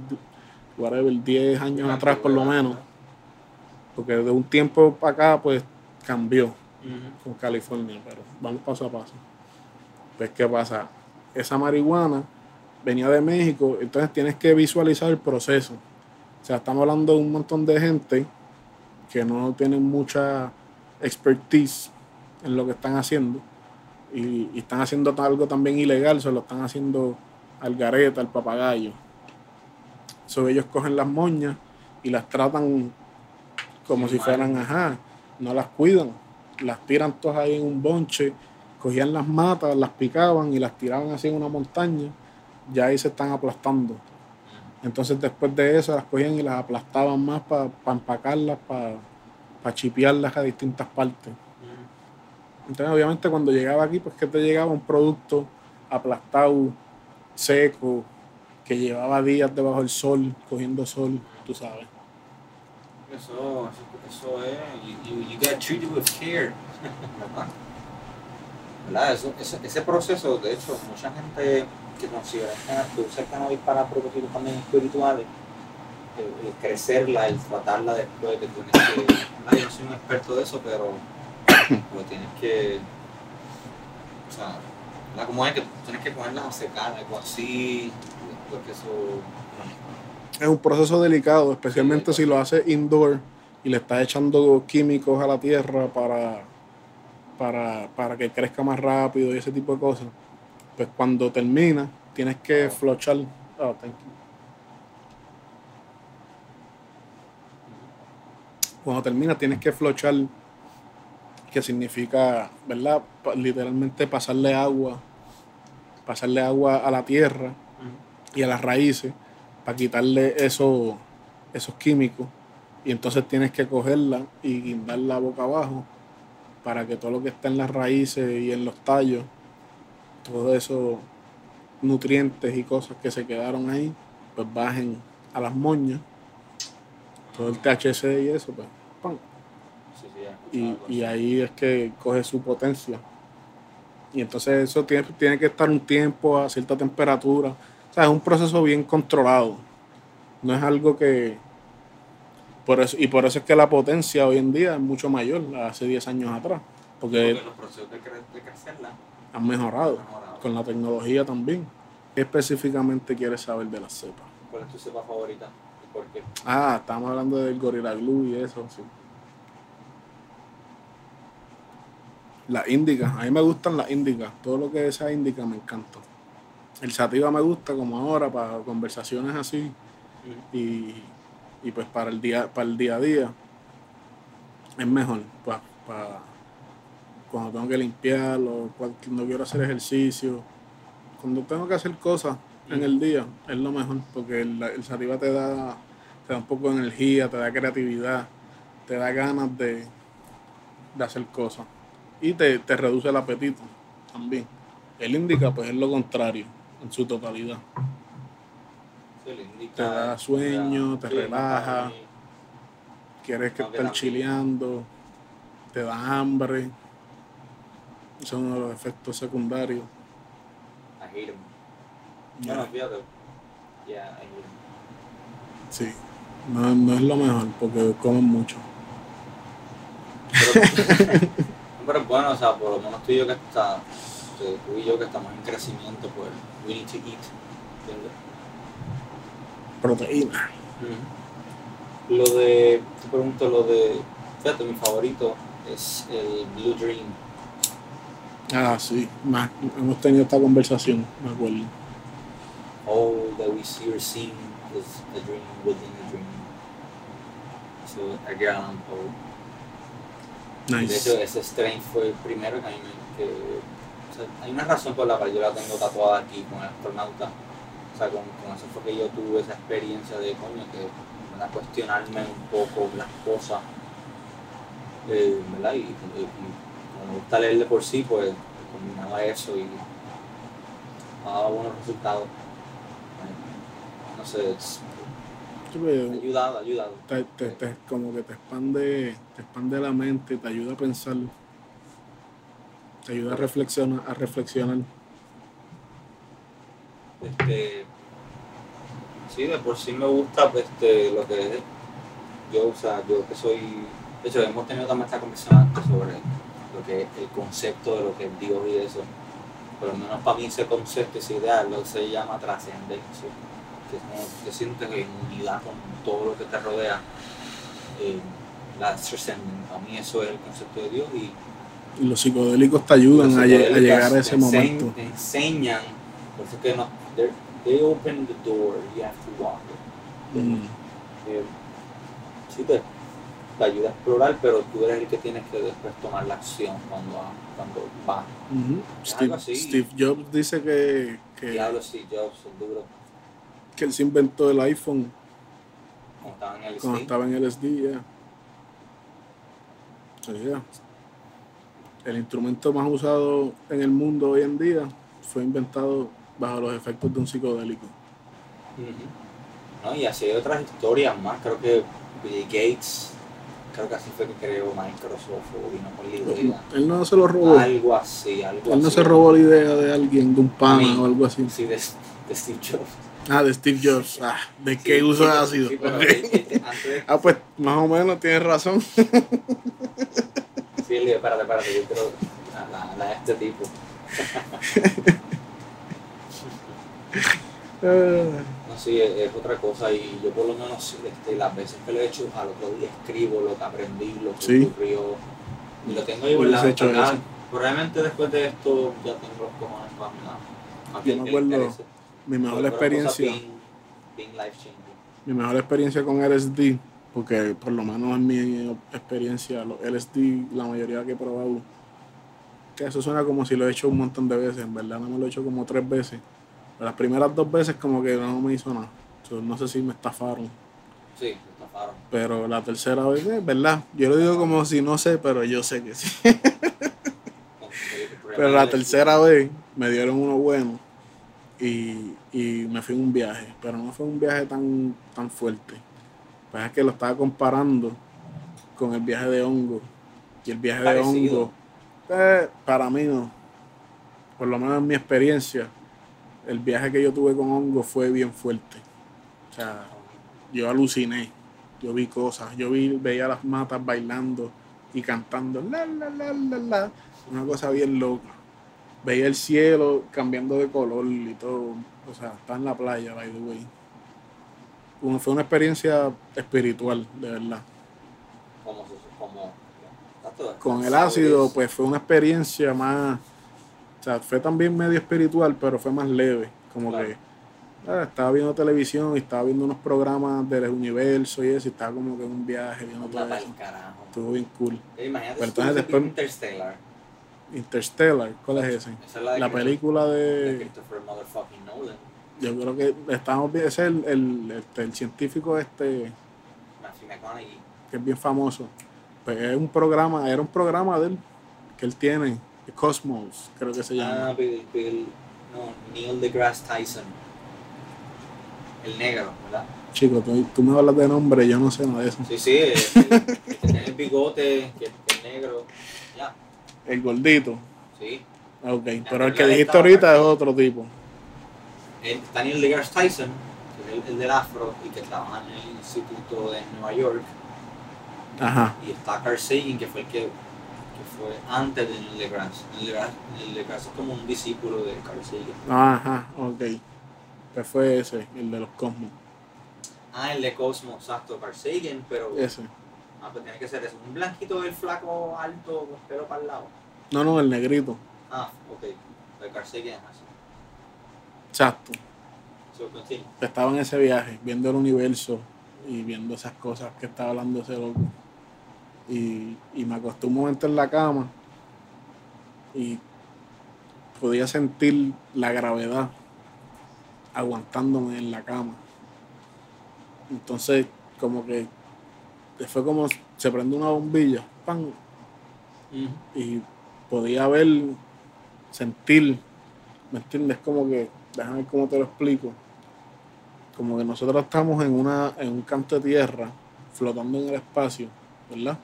whatever, 10 años atrás por lo menos, porque de un tiempo para acá pues cambió Con California, pero vamos paso a paso. Pues qué pasa, esa marihuana venía de México, entonces tienes que visualizar el proceso. O sea, estamos hablando de un montón de gente que no tienen mucha expertise en lo que están haciendo y, y están haciendo algo también ilegal, se lo están haciendo al gareta, al papagayo. So, ellos cogen las moñas y las tratan como si mal. fueran, ajá, no las cuidan, las tiran todas ahí en un bonche, cogían las matas, las picaban y las tiraban así en una montaña, ya ahí se están aplastando. Entonces después de eso las cogían y las aplastaban más para empacarlas, para chipearlas a distintas partes. Entonces obviamente cuando llegaba aquí, pues que te llegaba un producto aplastado, seco, que llevaba días debajo del sol, cogiendo sol, tú sabes. Eso, eso, eso es. You, you, you gotta treat it with care. ¿Verdad? Eso, ese, ese proceso, de hecho, mucha gente que considera que usa el cannabis para propósitos también espirituales, el, el crecerla, el tratarla después, que tienes que. ¿verdad? Yo no soy un experto de eso, pero, pero tienes que. O sea, ¿verdad? como es que tienes que ponerlas a secar, algo así, porque eso. Es un proceso delicado, especialmente si lo haces indoor y le estás echando químicos a la tierra para, para, para que crezca más rápido y ese tipo de cosas. Pues cuando termina, tienes que flochar. Oh, thank you. Cuando termina, tienes que flochar, que significa, ¿verdad? Literalmente pasarle agua, pasarle agua a la tierra y a las raíces para quitarle eso- esos químicos. Y entonces tienes que cogerla y guindarla boca abajo para que todo lo que está en las raíces y en los tallos, todos esos nutrientes y cosas que se quedaron ahí, pues bajen a las moñas. Todo el THC y eso, pues, ¡pam! Sí, sí, ya, y, y ahí es que coge su potencia. Y entonces eso tiene, tiene que estar un tiempo a cierta temperatura. O sea, es un proceso bien controlado. No es algo que... Por eso, y por eso es que la potencia hoy en día es mucho mayor hace 10 años atrás. Porque Porque los procesos de, cre- de crecerla han mejorado. han mejorado. Con la tecnología también. ¿Qué específicamente quieres saber de la cepa? ¿Cuál es tu cepa favorita? ¿Y por qué? Ah, estamos hablando del Gorilla Glue y eso, sí. Las índicas, a mí me gustan las índicas. Todo lo que sea índica me encanta. El sativa me gusta como ahora para conversaciones así y, y pues para el día para el día a día es mejor para, cuando tengo que limpiar o cuando quiero hacer ejercicio cuando tengo que hacer cosas en el día es lo mejor porque el, el sativa te da te da un poco de energía te da creatividad te da ganas de, de hacer cosas y te, te reduce el apetito también. El indica pues es lo contrario en su totalidad Sí, le indica- Te da sueño, te relaja. quieres que estar chileando, te da hambre. Ese es uno de los efectos secundarios. I hate him. Ya, Bueno, fíjate. Yeah, I hate him. Sí, no, no es lo mejor porque comen mucho. Pero, pero bueno, o sea, por lo menos tú y yo que está, tú y yo que estamos en crecimiento, pues we need to eat. ¿entiendes? Proteína. Lo de, te pregunto lo de, fíjate, mi favorito es el Blue Dream. Ah, sí, más, hemos tenido esta conversación, me acuerdo. All that we see or see is a dream within a dream. So, Edgar Allan Poe. De Nice. hecho, ese strain fue el primero que a mí me... Que, o sea, hay una razón por la cual yo la tengo tatuada aquí con el astronauta. O sea, con, con eso fue que yo tuve esa experiencia de coño, que ¿verdad? cuestionarme un poco las cosas. eh, ¿verdad? Y, y- y como me gusta leer de por sí, pues combinaba eso y ha dado buenos resultados. Eh, No sé, es- pues, ayudado, ayudado. te, te- te- como que te expande, te expande la mente, te ayuda a pensar, te ayuda a reflexionar, a reflexionar. Este, sí, de por sí me gusta pues, este, lo que es. Yo, o sea, yo que soy. De hecho, hemos tenido también esta conversación antes sobre lo que es el concepto de lo que es Dios y eso. Por lo menos para mí ese concepto, esa idea, lo que se llama trascendencia. Que es te sientes en unidad con todo lo que te rodea. Eh, la trascendencia. Para mí eso es el concepto de Dios y los psicodélicos te ayudan a, a llegar a ese momento. Te enseñan, por eso es que no, they're- they open the door, you have to walk it. Mm. Eh, sí, te, te ayuda a explorar, pero tú eres el que tienes que después tomar la acción cuando, cuando va. Ujú. Es Steve, Jobs dice que, que, Diablo Steve Jobs, el duro, que él se inventó el iPhone como estaba en el cuando estaba en el SD. ya. Sí, ya. El instrumento más usado en el mundo hoy en día fue inventado bajo los efectos de un psicodélico. ¿No? Y así hay otras historias más, creo que Bill Gates, creo que así fue que creó Microsoft o vino con la idea. Él no se lo robó. Algo así, algo Él no así. se robó la idea de alguien, de un pana o algo así. Sí, de, de Steve Jobs. Ah, de Steve Jobs. Ah, ¿de qué Sí, uso sí, ha sí, eh, antes, Ah, pues más o menos tienes razón. sí, espérate, espérate, yo quiero la, la, la de este tipo. Ah, No, sí, es, es otra cosa y yo por lo menos este, las veces que lo he hecho, al otro día escribo lo que aprendí, lo que Sí. ocurrió y lo tengo ahí guardado. hecho eso. Probablemente después de esto ya tengo los cojones para nada. Yo me acuerdo mi mejor Pero experiencia. Mi mejor experiencia con LSD, porque por lo menos en mi experiencia, los LSD, la mayoría que he probado, que eso suena como si lo he hecho un montón de veces, en verdad no me lo he hecho como tres veces. Las primeras dos veces como que no me hizo nada. So, no sé si me estafaron. Sí, me estafaron. Pero la tercera vez, es verdad. Yo lo digo como si no sé, pero yo sé que sí. Pero la tercera vez me dieron uno bueno y, y me fui en un viaje, pero no fue un viaje tan, tan fuerte. Pues es que lo estaba comparando con el viaje de hongo. Y el viaje Parecido. de hongo, eh, para mí no. Por lo menos en mi experiencia, el viaje que yo tuve con hongo fue bien fuerte. O sea, yo aluciné, yo vi cosas, yo vi, veía las matas bailando y cantando, la, la, la, la, la, una cosa bien loca. Veía el cielo cambiando de color y todo, o sea, está en la playa, by the way. Como fue una experiencia espiritual, de verdad. Como, como, Con el ácido, pues fue una experiencia más, sea, fue también medio espiritual, pero fue más leve, como Claro. que ah, estaba viendo televisión y estaba viendo unos programas del universo y eso, y estaba como que en un viaje viendo todo eso. carajo. Estuvo bien cool. Eh, Imagínate Pero tú entonces después- Interstellar. Interstellar, ¿cuál es ese? Esa es la de La Christopher- película de de. Christopher motherfucking Nolan. Yo creo que estamos bien. Ese es el, el, este, el científico este Matthew McConaughey. que es bien famoso. Pues es un programa, era un programa de él que él tiene, Cosmos, creo que se llama. Ah, Bill, Bill, no, Neil deGrasse Tyson. El negro, ¿verdad? Chico, tú, tú me hablas de nombre, yo no sé nada de eso. Sí, sí, el, el- el que tiene el bigote, que, que es negro. Ya, El gordito. sí. Ok, pero el que dijiste ahorita es otro tipo. El, está Neil deGrasse Tyson, que es el, el del afro y que trabaja en el instituto de Nueva York. Ajá. Y está Carl Sagan, que fue el que, que fue antes de Neil deGrasse. Neil deGrasse, es como un discípulo de Carl Sagan. Ajá, ok. Pues fue ese, el de los Cosmos. Ah, el de Cosmos, exacto, Carl Sagan, pero... Ese. Ah, pues tiene que ser eso. Un blanquito del flaco alto con pelo para el lado. No, no, el negrito. Ah, ok. De Carl Sagan, así. Exacto. So, estaba en ese viaje, viendo el universo y viendo esas cosas que estaba hablando ese loco. Y, y me acosté un momento en la cama y podía sentir la gravedad aguantándome en la cama. Entonces, como que fue como se prende una bombilla, ¡pam! y podía ver, sentir, ¿me entiendes? Como que, déjame ver cómo te lo explico. como que nosotros estamos en, una, en un canto de tierra, flotando en el espacio, ¿verdad?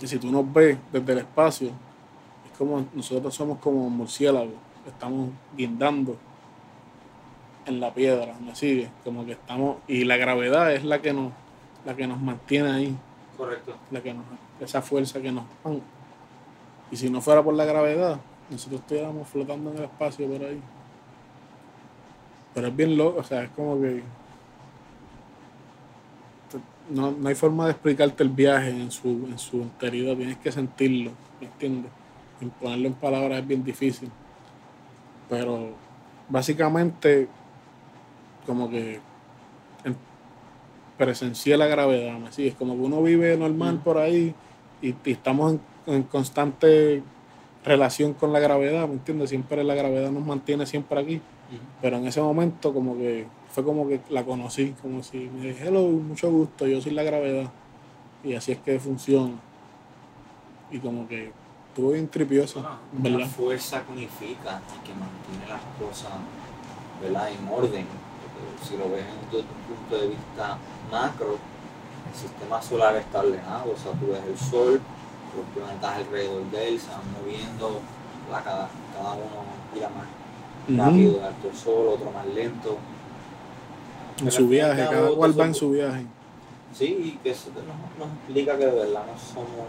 Y si tú nos ves desde el espacio, es como nosotros somos como murciélagos, estamos guindando en la piedra, ¿me sigue? Como que estamos, y la gravedad es la que nos, la que nos mantiene ahí, Correcto. la que nos, esa fuerza que nos ¡pam! y si no fuera por la gravedad, nosotros estuviéramos flotando en el espacio por ahí. Pero es bien loco, o sea, es como que no, no hay forma de explicarte el viaje en su, en su enteridad, tienes que sentirlo, ¿me entiendes? Y ponerlo en palabras es bien difícil. Pero básicamente, como que en- presencié la gravedad, ¿me sigues? Como que uno vive normal Mm. por ahí y, y estamos en, en constante relación con la gravedad, ¿me entiendes? Siempre la gravedad nos mantiene siempre aquí. Pero en ese momento como que fue como que la conocí, como si me dije, hello, mucho gusto, yo soy la gravedad. Y así es que funciona. Y como que estuvo bien una ¿verdad? fuerza que unifica y que mantiene las cosas ¿verdad? en orden. Porque si lo ves desde un punto de vista macro, el sistema solar está ordenado, o sea, tú ves el sol, los planetas alrededor de él se van moviendo, cada, cada uno gira más Rápido, alto el sol, otro más lento. En Pero su viaje, cada cual va en su viaje. Sí, y que eso nos, nos explica que de verdad no somos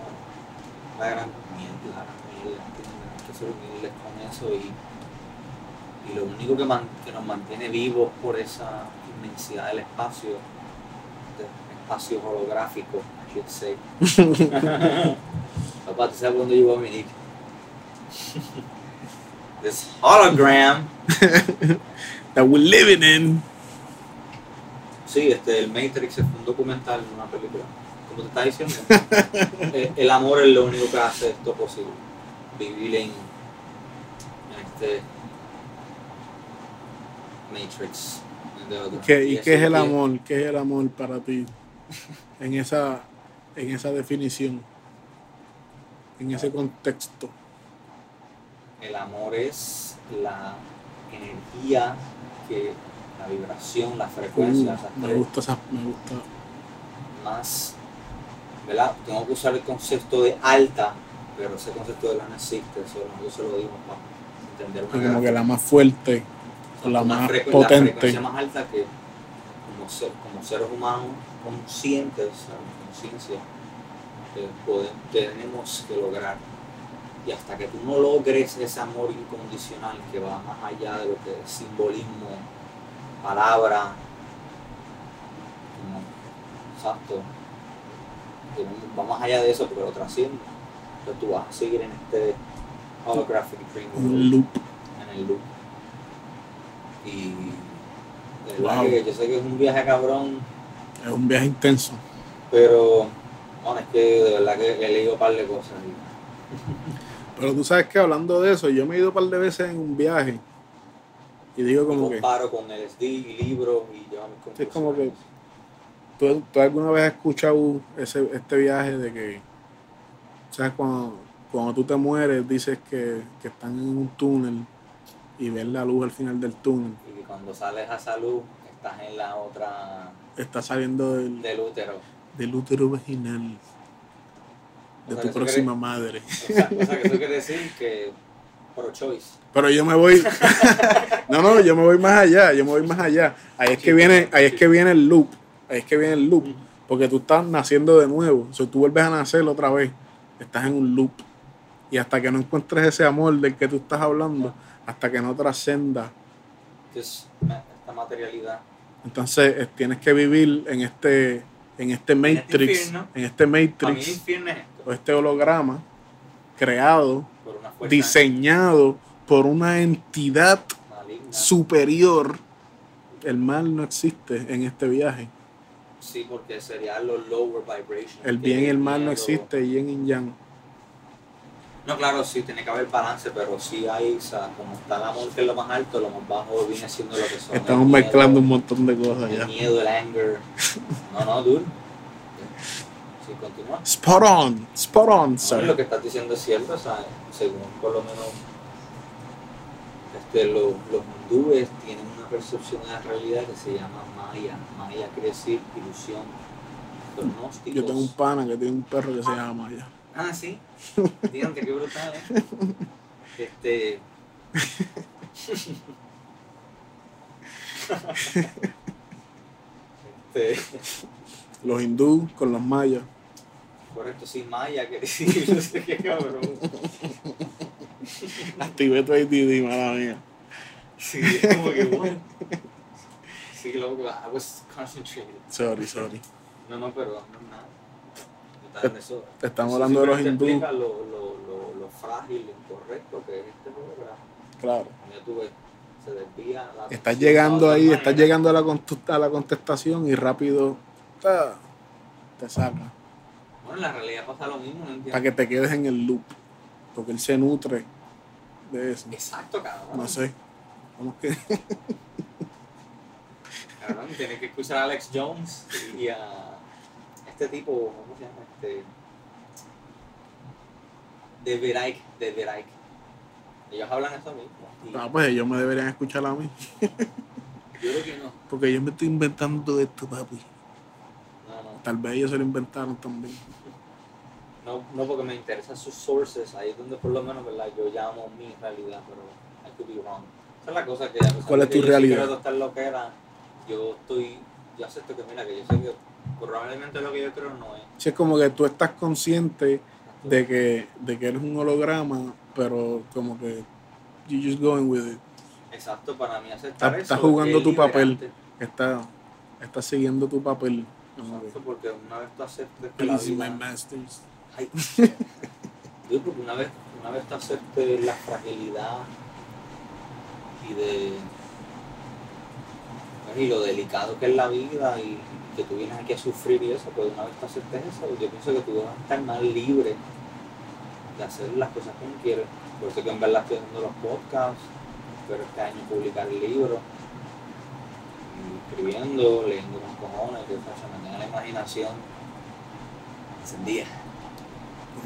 la gran mierda. Hay que ser humildes con eso y, y lo único que, man- que nos mantiene vivos por esa inmensidad del espacio, del espacio holográfico, I should say. Papá, ¿tú sabes cuándo yo voy a venir? This hologram. That we're living in. Sí, este, el Matrix es un documental, una película. Como te estaba diciendo, el, el amor es lo único que hace esto posible. Vivir en, en este Matrix. ¿Qué- ¿Y eso qué es el amor? ¿Qué es el amor para ti? En esa, en esa definición, en ese contexto. El amor es la energía que la vibración, la frecuencia, Uh, esas me gusta esa, me gusta. más, ¿verdad? Tengo que usar el concepto de alta, pero ese concepto de la no existe, eso nosotros se lo dimos para entender una Como que la más fuerte, o la más frecu- La potente. frecuencia más alta que como, ser- como seres humanos conscientes, conciencia, que pode- tenemos que lograr. Y hasta que tú no logres ese amor incondicional que va más allá de lo que es simbolismo, palabra, exacto, va más allá de eso porque lo trasciende. Entonces tú vas a seguir en este holographic dream Un loop. en el loop. Y de verdad Wow. que yo sé que es un viaje cabrón, Es un viaje intenso. pero bueno, es que de verdad que he leído un par de cosas. y- Pero tú sabes que hablando de eso, yo me he ido un par de veces en un viaje y digo como que, comparo con LSD y libros y llevo mis es como que-. ¿tú, tú alguna vez has escuchado ese, este viaje de que, ¿sabes? Cuando, cuando tú te mueres, dices que, que están en un túnel y ves la luz al final del túnel. Y que cuando sales a salud, estás en la otra Está saliendo del, del útero. del útero vaginal de O sea, tu próxima madre. O sea, o sea, que eso quiere decir que pro choice. Pero yo me voy. no, no, yo me voy más allá. Yo me voy más allá. Ahí es que viene, ahí es que viene el loop. Ahí es que viene el loop. Porque tú estás naciendo de nuevo. O sea, tú vuelves a nacer otra vez. Estás en un loop. Y hasta que no encuentres ese amor del que tú estás hablando, hasta que no trascenda, Entonces, ma- esta materialidad. entonces tienes que vivir en este, en este Matrix, infierno. en este Para mí el Matrix, infierno es o este holograma creado, por diseñado por una entidad maligna. superior. El mal no existe en este viaje. Sí, porque serían los lower vibrations. El bien y el mal no existe, yin y yang. No, claro, sí, tiene que haber balance, pero sí hay, o sea, como está el amor que es lo más alto, lo más bajo viene siendo lo que son. Estamos miedo, mezclando un montón de cosas El ya. miedo, el anger. No, no, dude. Sí, continúa. Spot on, spot on, No, sir. lo que estás diciendo es cierto, o sea, según por lo menos este, los, los hindúes tienen una percepción de la realidad que se llama Maya. Maya quiere decir ilusión. Los gnósticos. Yo tengo un pana que tiene un perro que se llama Maya. Ah, sí. Digan que qué brutal, ¿eh? Este. este. Los hindú con los mayas. Correcto, sí, Maya, que decir, no sé qué cabrón. Activé tu ADD, mala mía. Sí, es como que, bueno. Sí, loco, I was concentrated. Sorry, sorry. No, no, pero no es nada. Está en eso. Estamos Eso hablando de los simplemente hindú. explica Lo, lo, lo, lo frágil, lo incorrecto que es este programa. Claro. Ya tú ves, se desvía la Estás llegando ahí, estás llegando a la, a la contestación y rápido ah, te saca. Bueno, en la realidad pasa lo mismo, ¿no Para entiendes? que te quedes en el loop. Porque él se nutre de eso. Exacto, cabrón. No sé. ¿Cómo es que? Cabrón, tienes que escuchar a Alex Jones y a este tipo, ¿cómo se llama? Este. David Icke, David Icke. Ellos hablan eso mismo. Y Ah, pues ellos me deberían escuchar a mí. yo creo que no. Porque yo me estoy inventando todo esto, papi. No, no. Tal vez ellos se lo inventaron también. No, no porque me interesan sus sources, ahí es donde por lo menos ¿verdad? yo llamo mi realidad, pero I could be wrong. Esa es la cosa que a pesar ¿Cuál de es que tu yo sí realidad? adoptar lo que era, yo estoy, yo acepto que mira, que yo sé que probablemente lo que yo creo no es. Sí, es como que tú estás consciente de que, de que eres un holograma, pero como que you just going with it. Exacto, para mí aceptar Estás- eso. estás jugando tu papel. Estás, estás siguiendo tu papel. Exacto, porque una vez tú aceptes que la my masters. Yo porque una vez, una vez tú aceptes la fragilidad y de y lo delicado que es la vida y que tú vienes aquí a sufrir y eso, pues una vez tú aceptes eso, yo pienso que tú vas a estar más libre de hacer las cosas que uno. Por eso que en verdad estoy haciendo los podcasts, espero este año publicar libros, escribiendo, leyendo con cojones, que me tenga la imaginación encendida.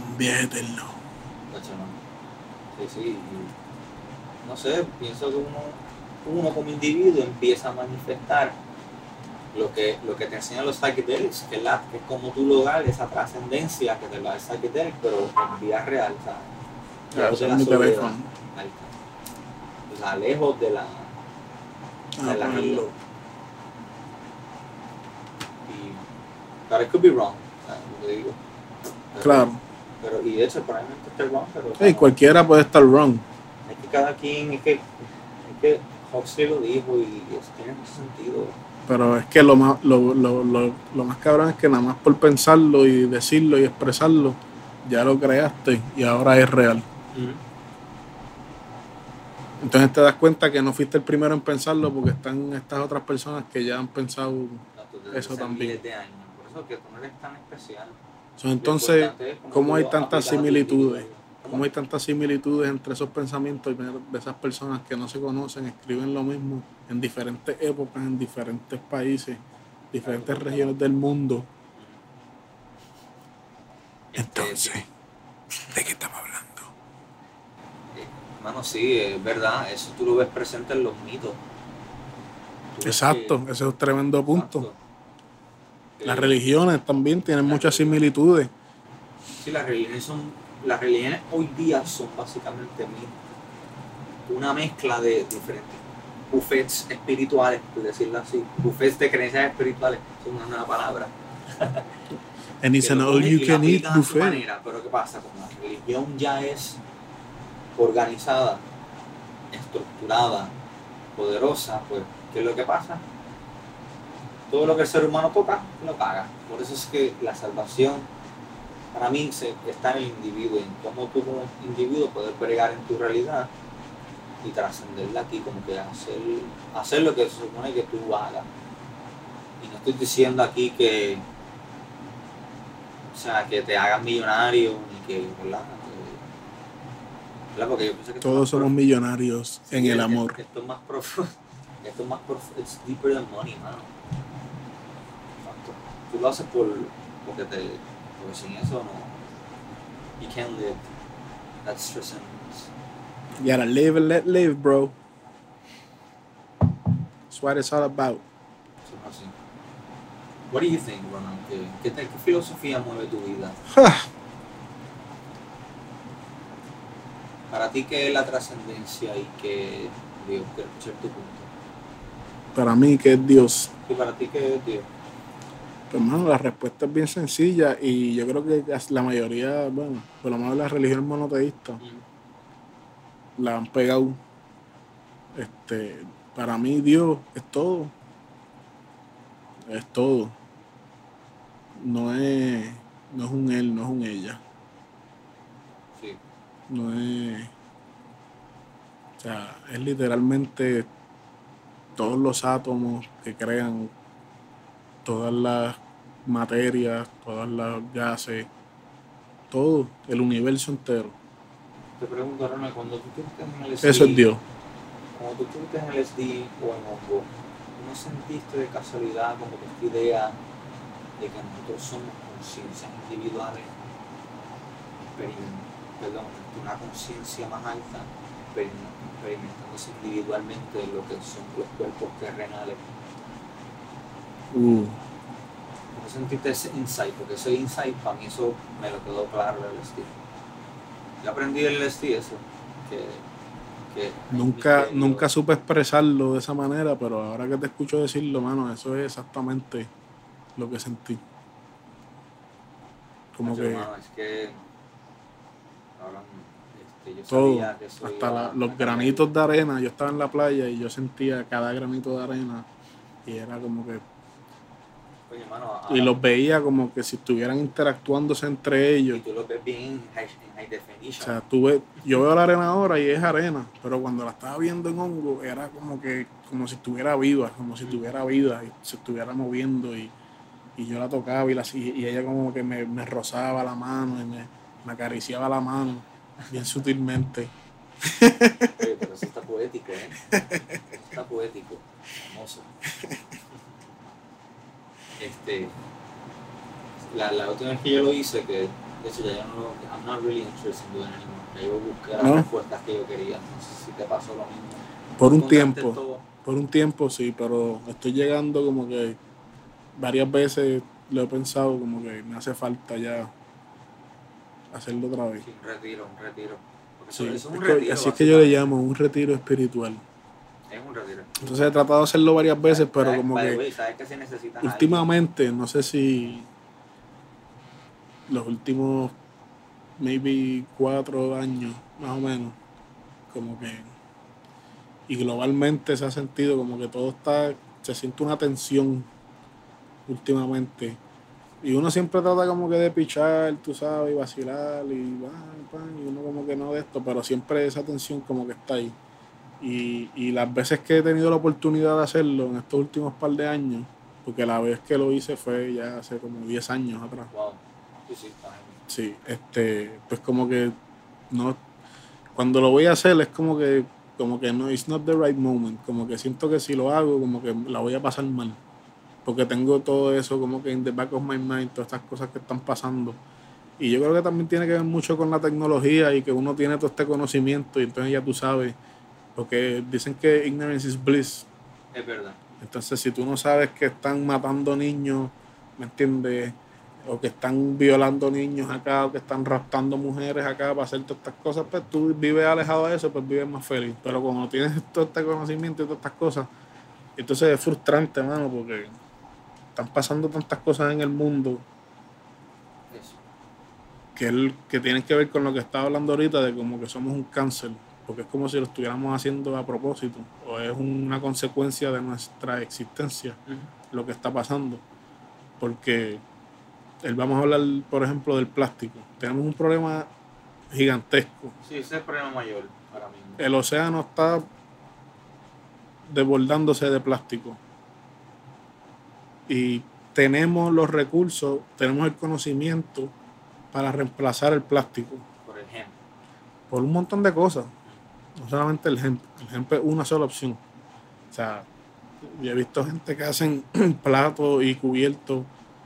Un viaje eterno. Sí, sí. no sé, pienso que uno, uno como individuo empieza a manifestar lo que, lo que te enseñan los psychedelics, que es, la, que es como tú lograr esa trascendencia que te lo da el psychedelic, pero en vida real, ¿sabes? Lejos de la soledad. O sea, lejos de la... Ah, de la. Y, pero it could be wrong, ¿sabes? Lo que digo. Pero- Claro. Pero, y de hecho, probablemente esté wrong, pero... ¿sabes? cualquiera puede estar wrong. Es que cada quien, es que, es que Huxley lo dijo y eso tiene mucho sentido. Pero es que lo más, lo, lo, lo, lo más cabrón es que nada más por pensarlo y decirlo y expresarlo, ya lo creaste y ahora es real. Entonces te das cuenta que no fuiste el primero en pensarlo porque están estas otras personas que ya han pensado No, tú desde Eso también. miles de años. Por eso que tú no eres tan especial. Entonces, cómo ¿cómo tú hay tantas similitudes? ¿Cómo hay tantas similitudes entre esos pensamientos de esas personas que no se conocen, escriben lo mismo en diferentes épocas, en diferentes países, diferentes regiones del mundo? Este, ¿de qué estamos hablando? Mano, sí, es verdad. Eso tú lo ves presente en los mitos. Exacto, ese es un tremendo punto. Exacto. Las religiones también tienen muchas similitudes. Sí, las religiones son. Las religiones hoy día son básicamente una mezcla de diferentes buffets espirituales, por decirlo así. Buffets de creencias espirituales, son una nueva palabra. And it's an all you can eat buffet. manera. Pero ¿qué pasa? Como la religión ya es organizada, estructurada, poderosa, pues, ¿qué es lo que pasa? Todo lo que el ser humano toca, lo paga. Por eso es que la salvación, para mí, se, está en el individuo, en cómo tú como individuo puedes bregar en tu realidad y trascenderla aquí, como que hacer, hacer lo que se supone que tú hagas. Y no estoy diciendo aquí que, o sea, que te hagas millonario, ni que, ¿verdad? Que- ¿verdad? Porque yo pienso que Todos somos millonarios en Sí, el amor. Esto es más profundo. Esto es más profundo. It's deeper than money, mano. Tú lo haces por, porque te. Porque sin eso no. You can't live. That's transcendence. You gotta live and let live, bro. what it's all about. Así. What do you think, Ronald? ¿Qué, qué, qué filosofía mueve tu vida? Para ti, ¿qué es la trascendencia y qué Dios? Quiero escuchar tu punto. Para mí, que es Dios. ¿Y para ti qué es Dios? Pues, hermano, la respuesta es bien sencilla y yo creo que la mayoría, bueno, por lo menos las religiones monoteístas, la han pegado. Este, para mí Dios es todo. Es todo. No es, no es un él, no es un ella. Sí. No es. O sea, es literalmente todos los átomos que crean todas las materias, todas las gases, todo, el universo entero. Te pregunto, Ronald, cuando tú estuviste en el Eso es Dios. Cuando tú estuviste en el SD o en Hongo, ¿no sentiste de casualidad como que esta idea de que nosotros somos conciencias individuales, perdón, una conciencia más alta, experim- experimentándose individualmente lo que son los cuerpos terrenales? Uh, ¿No sentiste ese insight? Porque ese insight para mí eso me lo quedó claro del LSD. Yo aprendí del LSD eso, que, nunca, nunca supe expresarlo de esa manera, pero ahora que te escucho decirlo, mano, eso es exactamente lo que sentí. Como que hermano, es que ahora, este, yo todo, sabía que eso hasta la- los granitos de arena, yo estaba en la playa y yo sentía cada granito de arena y era como que Oye, hermano, y los veía como que si estuvieran interactuándose entre y ellos. tú lo ves bien en high, en high O definition. sea, tú ves- yo veo la arena ahora y es arena, pero cuando la estaba viendo en hongo era como que como si estuviera viva, como si tuviera vida y se estuviera moviendo y, y yo la tocaba y, la, y, y ella como que me, me rozaba la mano y me, me acariciaba la mano bien sutilmente. Oye, pero eso está poético, ¿eh? Eso está poético. Hermoso. Este, la, la última vez que yo lo hice, que de hecho ya yo no lo, I'm not really interested in doing anymore. Ya yo busqué las ¿No? respuestas que yo quería. No sé si te pasó lo mismo. Por un tiempo, todo. por un tiempo sí, pero estoy llegando como que varias veces lo he pensado como que me hace falta ya hacerlo otra vez. Sí, un retiro, un retiro. Porque Sí, eso es es un que- retiro. así es que yo le llamo un retiro espiritual. Es un retiro. Entonces he tratado de hacerlo varias veces, pero ¿Sabes? como que way, ¿sabes que si necesitas a alguien? últimamente, no sé si los últimos maybe cuatro años, más o menos, como que y globalmente se ha sentido como que todo está, se siente una tensión últimamente. Y uno siempre trata como que de pichar, tú sabes, y vacilar, y, pan, pan, y uno como que no de esto, pero siempre esa tensión como que está ahí. Y, y las veces que he tenido la oportunidad de hacerlo en estos últimos par de años, porque la vez que lo hice fue ya hace como 10 años atrás. Wow. Sí, sí. Sí, este, pues como que no, cuando lo voy a hacer es como que, como que no, it's not the right moment, como que siento que si lo hago, como que la voy a pasar mal, porque tengo todo eso como que in the back of my mind, todas estas cosas que están pasando. Y yo creo que también tiene que ver mucho con la tecnología y que uno tiene todo este conocimiento y entonces ya tú sabes, porque dicen que ignorance is bliss, Es verdad. entonces, si tú no sabes que están matando niños, ¿me entiendes? O que están violando niños acá, o que están raptando mujeres acá para hacer todas estas cosas, pues tú vives alejado de eso, pues vives más feliz. Pero cuando tienes todo este conocimiento y todas estas cosas, entonces es frustrante, mano, porque están pasando tantas cosas en el mundo que, él, que tienen que ver con lo que estaba hablando ahorita, de como que somos un cáncer, porque es como si lo estuviéramos haciendo a propósito, o es una consecuencia de nuestra existencia lo que está pasando. Porque él, vamos a hablar, por ejemplo, del plástico. Tenemos un problema gigantesco. Sí, ese es el problema mayor ahora mismo. El océano está desbordándose de plástico. Y tenemos los recursos, tenemos el conocimiento para reemplazar el plástico Por ejemplo. por un montón de cosas. No solamente el hemp. El hemp es una sola opción. O sea, yo he visto gente que hacen platos y cubiertos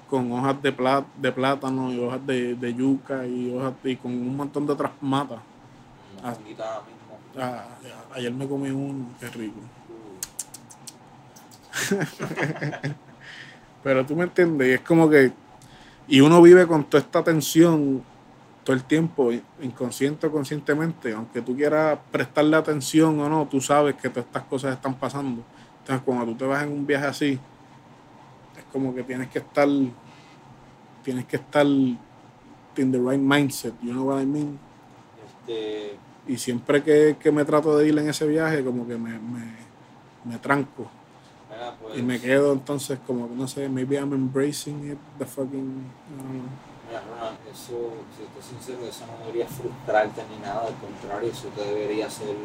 con hojas de, de plátano y hojas de, de yuca y hojas y con un montón de otras matas. Ah. ayer me comí uno, qué rico. Pero tú me entiendes, y es como que. Y uno vive con toda esta tensión todo el tiempo, inconsciente o conscientemente, aunque tú quieras prestarle atención o no, tú sabes que todas estas cosas están pasando. Entonces, cuando tú te vas en un viaje así, es como que tienes que estar. Tienes que estar in the right mindset, you know what I mean? Este, Y siempre que, que me trato de ir en ese viaje, como que me, me, me tranco. mira, pues, Y me quedo entonces como que no sé, maybe I'm embracing it, the fucking, I don't know. Eso, si estoy sincero, eso no debería frustrarte ni nada, al contrario, eso te debería hacer,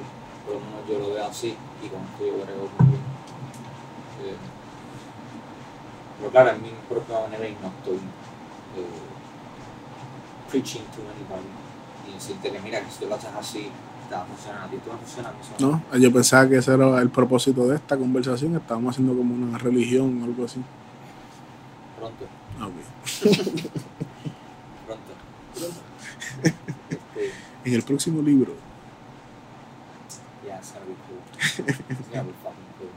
por lo menos yo lo veo así, y con esto yo muy bien. Eh, pero claro, en mi propia manera y no estoy eh, preaching to anybody y decirte que mira, que si tú lo haces así, te va a funcionar a ti, te va a funcionar a mí. eso No, yo pensaba que ese era el propósito de esta conversación, estábamos haciendo como una religión o algo así. Pronto, Ah, ok. pronto, pronto. Este, En el próximo libro. Yeah, it's gonna be cool. It's gonna be fucking cool.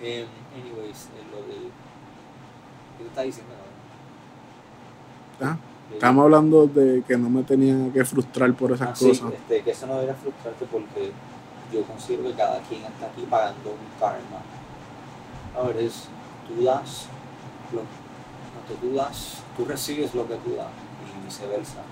Um, anyways, eh, lo del. ¿Qué te estás diciendo? Ah, Eh, Estábamos hablando de que no me tenía que frustrar por esas ah, sí, cosas. este, que eso no debería frustrarte porque yo considero que cada quien está aquí pagando un karma. A ver, es tú das lo, lo que tú das, tú recibes lo que tú das y viceversa.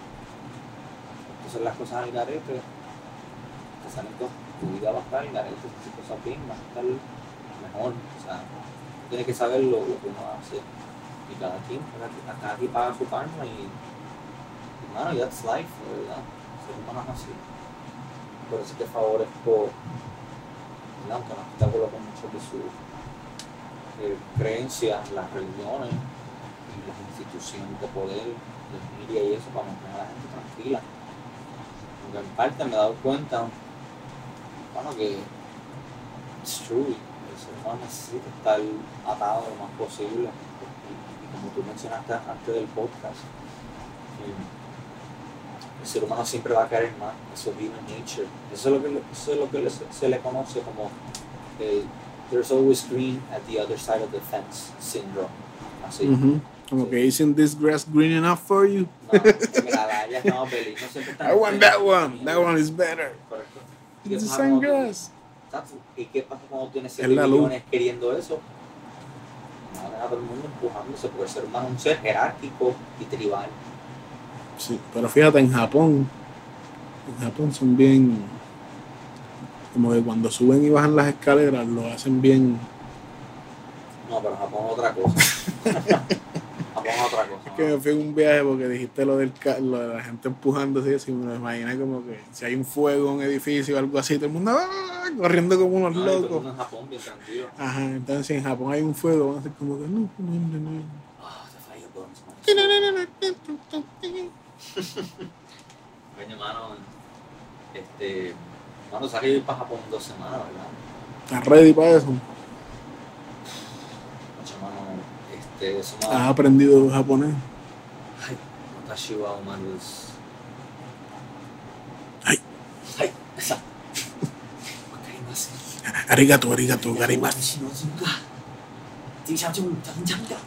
Entonces las cosas al garete, te salen cosas, tu vida va a estar al garete, haces cosas bien, va a estar mejor. O sea, tú tienes que saber lo, que uno hace. Y cada quien, cada, quien paga su karma y, y mano, that's life, verdad. Ser humano es así. Por eso te favorezco, ¿verdad? aunque no esté de acuerdo con muchas de sus eh, creencias, las religiones y las instituciones de poder, de media y eso, para mantener a la gente tranquila. Porque en parte me he dado cuenta, bueno, que it's true, el ser humano necesita estar atado lo más posible. Y, como tú mencionaste antes del podcast, eh, el ser humano siempre va a querer más, eso es human nature. Eso es lo que, eso es lo que se le conoce como el there's always green at the other side of the fence syndrome. Así. Ujú. Como que isn't this grass green enough for you? No, mira, no, siempre están I want that one. That one is better. Correcto. ¿Y qué It's the same grass. ¿Y qué pasa cuando tienes Es 7 la luz. millones queriendo eso? No van a todo el mundo empujándose porque el ser humano es un ser jerárquico y tribal. Sí, pero fíjate, en Japón, en Japón son bien, como que cuando suben y bajan las escaleras lo hacen bien. No, pero Japón es otra cosa. Japón es otra cosa. Que me fui en un viaje porque dijiste lo, del, lo de la gente empujándose y así, me lo imaginé como que si hay un fuego en un edificio o algo así, todo el mundo ¡ah! corriendo como unos locos. en Japón bien tranquilo. Ajá, entonces si en Japón hay un fuego, van a ser como que no, no, no, no. Coño, mano, este, mano, salí para Japón dos semanas, ¿verdad? ¿Estás ready para eso? Coño, mano, este, eso me ¿Has aprendido japonés? Ay, watashi wa desu. Ay. Ay, exacto. Arigato, arigato, garimasu.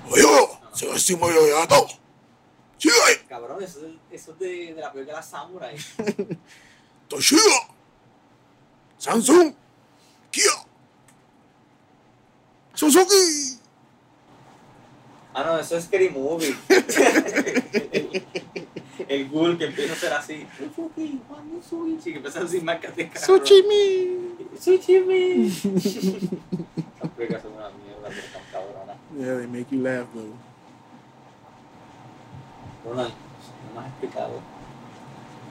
Oyo, se va. Sí, Cabrón, eso es, eso es de, de la película Samurai. Toshiba, Samsung, Kia, Suzuki. Ah, no, eso es Scary Movie. el, el ghoul que empieza a ser así. Que empieza a decir marcas de carro. Suchimi. Suchimi. Esas películas son una mierda, pero están cabronas. Yeah, they make you laugh though. Ronald, no me has explicado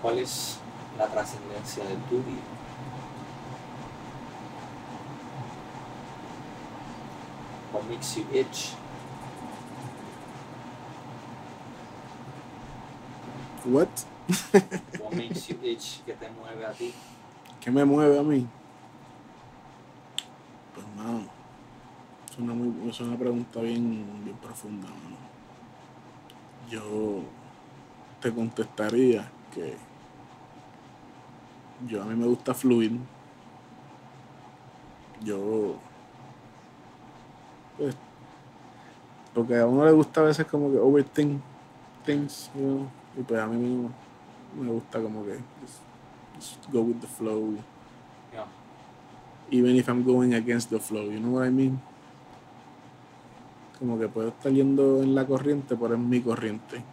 cuál es la trascendencia de tu vida. What makes you itch? What? What makes you itch? ¿Qué te mueve a ti? ¿Qué me mueve a mí? Pues mano, es una, muy, es una pregunta bien, bien profunda, mano. Yo te contestaría que yo a mí me gusta fluir. Yo pues, porque a uno le gusta a veces como que overthink things, you know, y pues a mí mismo me gusta como que just, just go with the flow, Yeah. even if I'm going against the flow, you know what I mean? Como que puedo estar yendo en la corriente, pero es mi corriente,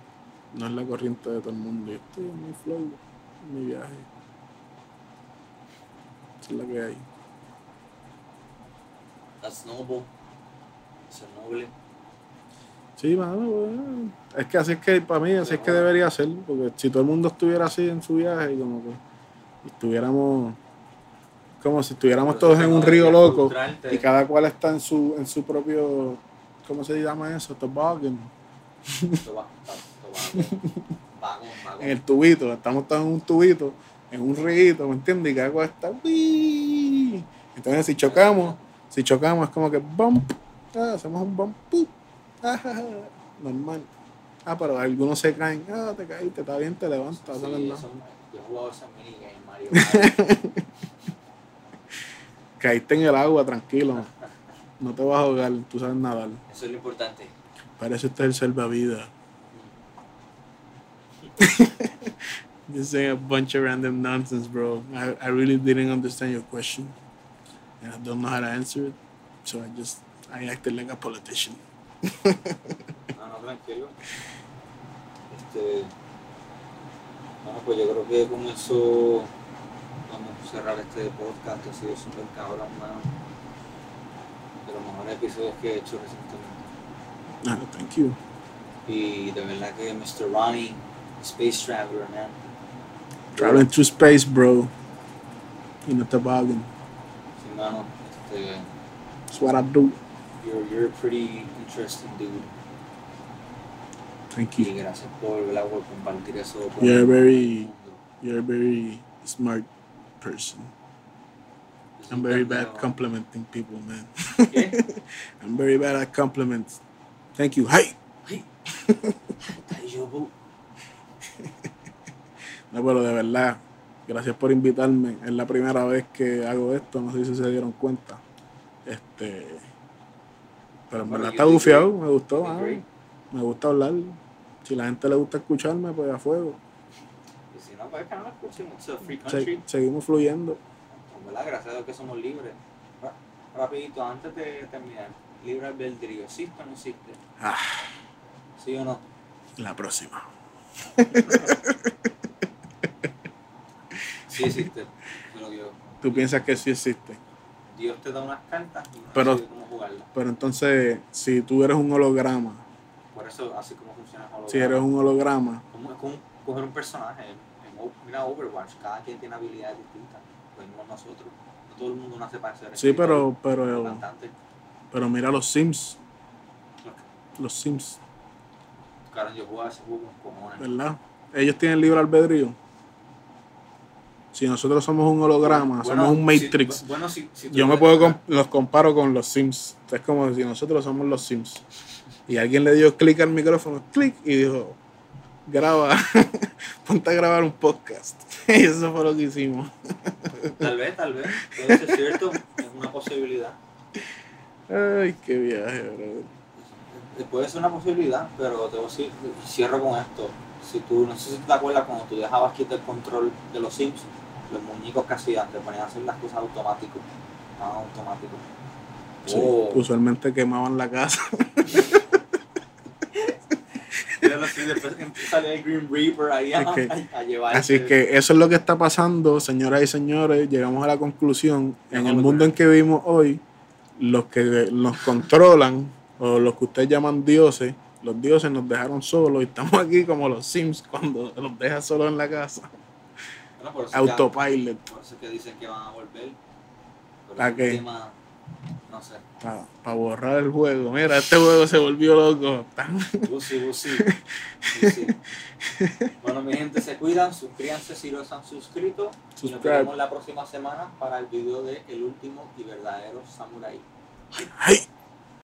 no es la corriente de todo el mundo, yo estoy en mi flow, en mi viaje. Esa es la que hay. That's noble. Es noble. Sí, mano, bueno, es que así es que para mí, así es que debería ser, porque si todo el mundo estuviera así en su viaje y como que estuviéramos como si estuviéramos Pero todos en un río loco y cada cual está en su en su propio ¿cómo se llama eso? toboggan, en el tubito, estamos todos en un tubito, en un río, ¿me entiendes? Y cada cual está entonces si chocamos, si chocamos es como que bump, ah, hacemos un bump, normal. Ah, pero algunos se caen, ah, te caíste, está bien, te levantas, Sí, eso- yo he jugado ese minigame, Mario. Caíste en el agua, tranquilo. No te vas a ahogar, tú sabes nadar. Eso es lo importante. Para eso está el salvavidas. Just saying a bunch of random nonsense, bro. I, I really didn't understand your question. And I don't know how to answer it. So I just, I acted like a politician. No, no, tranquilo. Este. Bueno, pues yo creo que con eso vamos a cerrar este podcast que ha sido súper cabrón, mano. De los mejores episodios que he hecho recientemente. Ah, thank you. Y de verdad que Mr. Ronnie, Space Traveler, man. Traveling through space, bro. In a toboggan. Sí, mano. Este, That's what I do. you're, you're a pretty interesting dude. Thank Y you. gracias por, por compartir eso con You're el very- mundo. You're a very smart person. I'm very bad pendejo. complimenting people, man. ¿Qué? I'm very bad at compliments. Thank you. Hey. Bu- No, pero de verdad, gracias por invitarme. Es la primera vez que hago esto, no sé si se dieron cuenta. Este, pero en verdad está bufiado, me gustó. Ah, me gusta hablar. Si la gente le gusta escucharme, pues a fuego. Y si no, pues que no lo escuchen. It's a free Se- country. seguimos fluyendo. ¿verdad? Gracias a Dios que somos libres. Ra- Rapidito, antes de terminar, libre albedrío, ¿existe o no existe? Ah, ¿Sí o no? la próxima. Sí existe. Lo yo- Tú piensas que sí existe. Dios te da unas cartas y no Pero- cómo jugarlas. Pero entonces, si tú eres un holograma, Por eso, así como funciona el holograma. si eres un holograma, Como, es como coger un personaje. En, O- mira Overwatch, cada quien tiene habilidades distintas. Lo mismo nosotros. No todo el mundo nace para ser sí, pero, pero, pero mira los Sims, los Sims, Claro, yo jugaba ese juego con cojones. ¿verdad? Ellos tienen libre albedrío. Si nosotros somos un holograma, Bueno, somos un si- Matrix. bueno, si, si tú Yo me puedo los comparo con los Sims. Es como si nosotros somos los Sims. Y alguien le dio clic al micrófono, clic, y dijo, graba, ponte a grabar un podcast. y eso fue lo que hicimos. Tal vez, tal vez. Puede ser cierto. es una posibilidad. Ay, qué viaje, brother. Eh, Puede ser una posibilidad, pero te voy a decir, cierro con esto. Si tú, no sé si te acuerdas cuando tú dejabas quieto el control de los Sims, los muñecos que hacían, te ponían a hacer las cosas automático. Ah, automático. Sí, Oh. usualmente quemaban la casa. Así, que- eso es lo que está pasando, señoras y señores. Llegamos a la conclusión. En el mundo en que vivimos hoy, los que nos controlan, o los que ustedes llaman dioses, los dioses nos dejaron solos y estamos aquí como los Sims cuando los dejas solos en la casa. Bueno, por eso Autopilot. por eso que dicen que van a volver. Pero ¿A es un qué? tema, no sé. Para borrar el juego. Mira, este juego se volvió loco. Busi, busi. Bueno, mi gente, se cuidan, suscríbanse si no se han suscrito. Y nos Subscribe. vemos la próxima semana para el video de El último y verdadero Samurai. ¡Ay!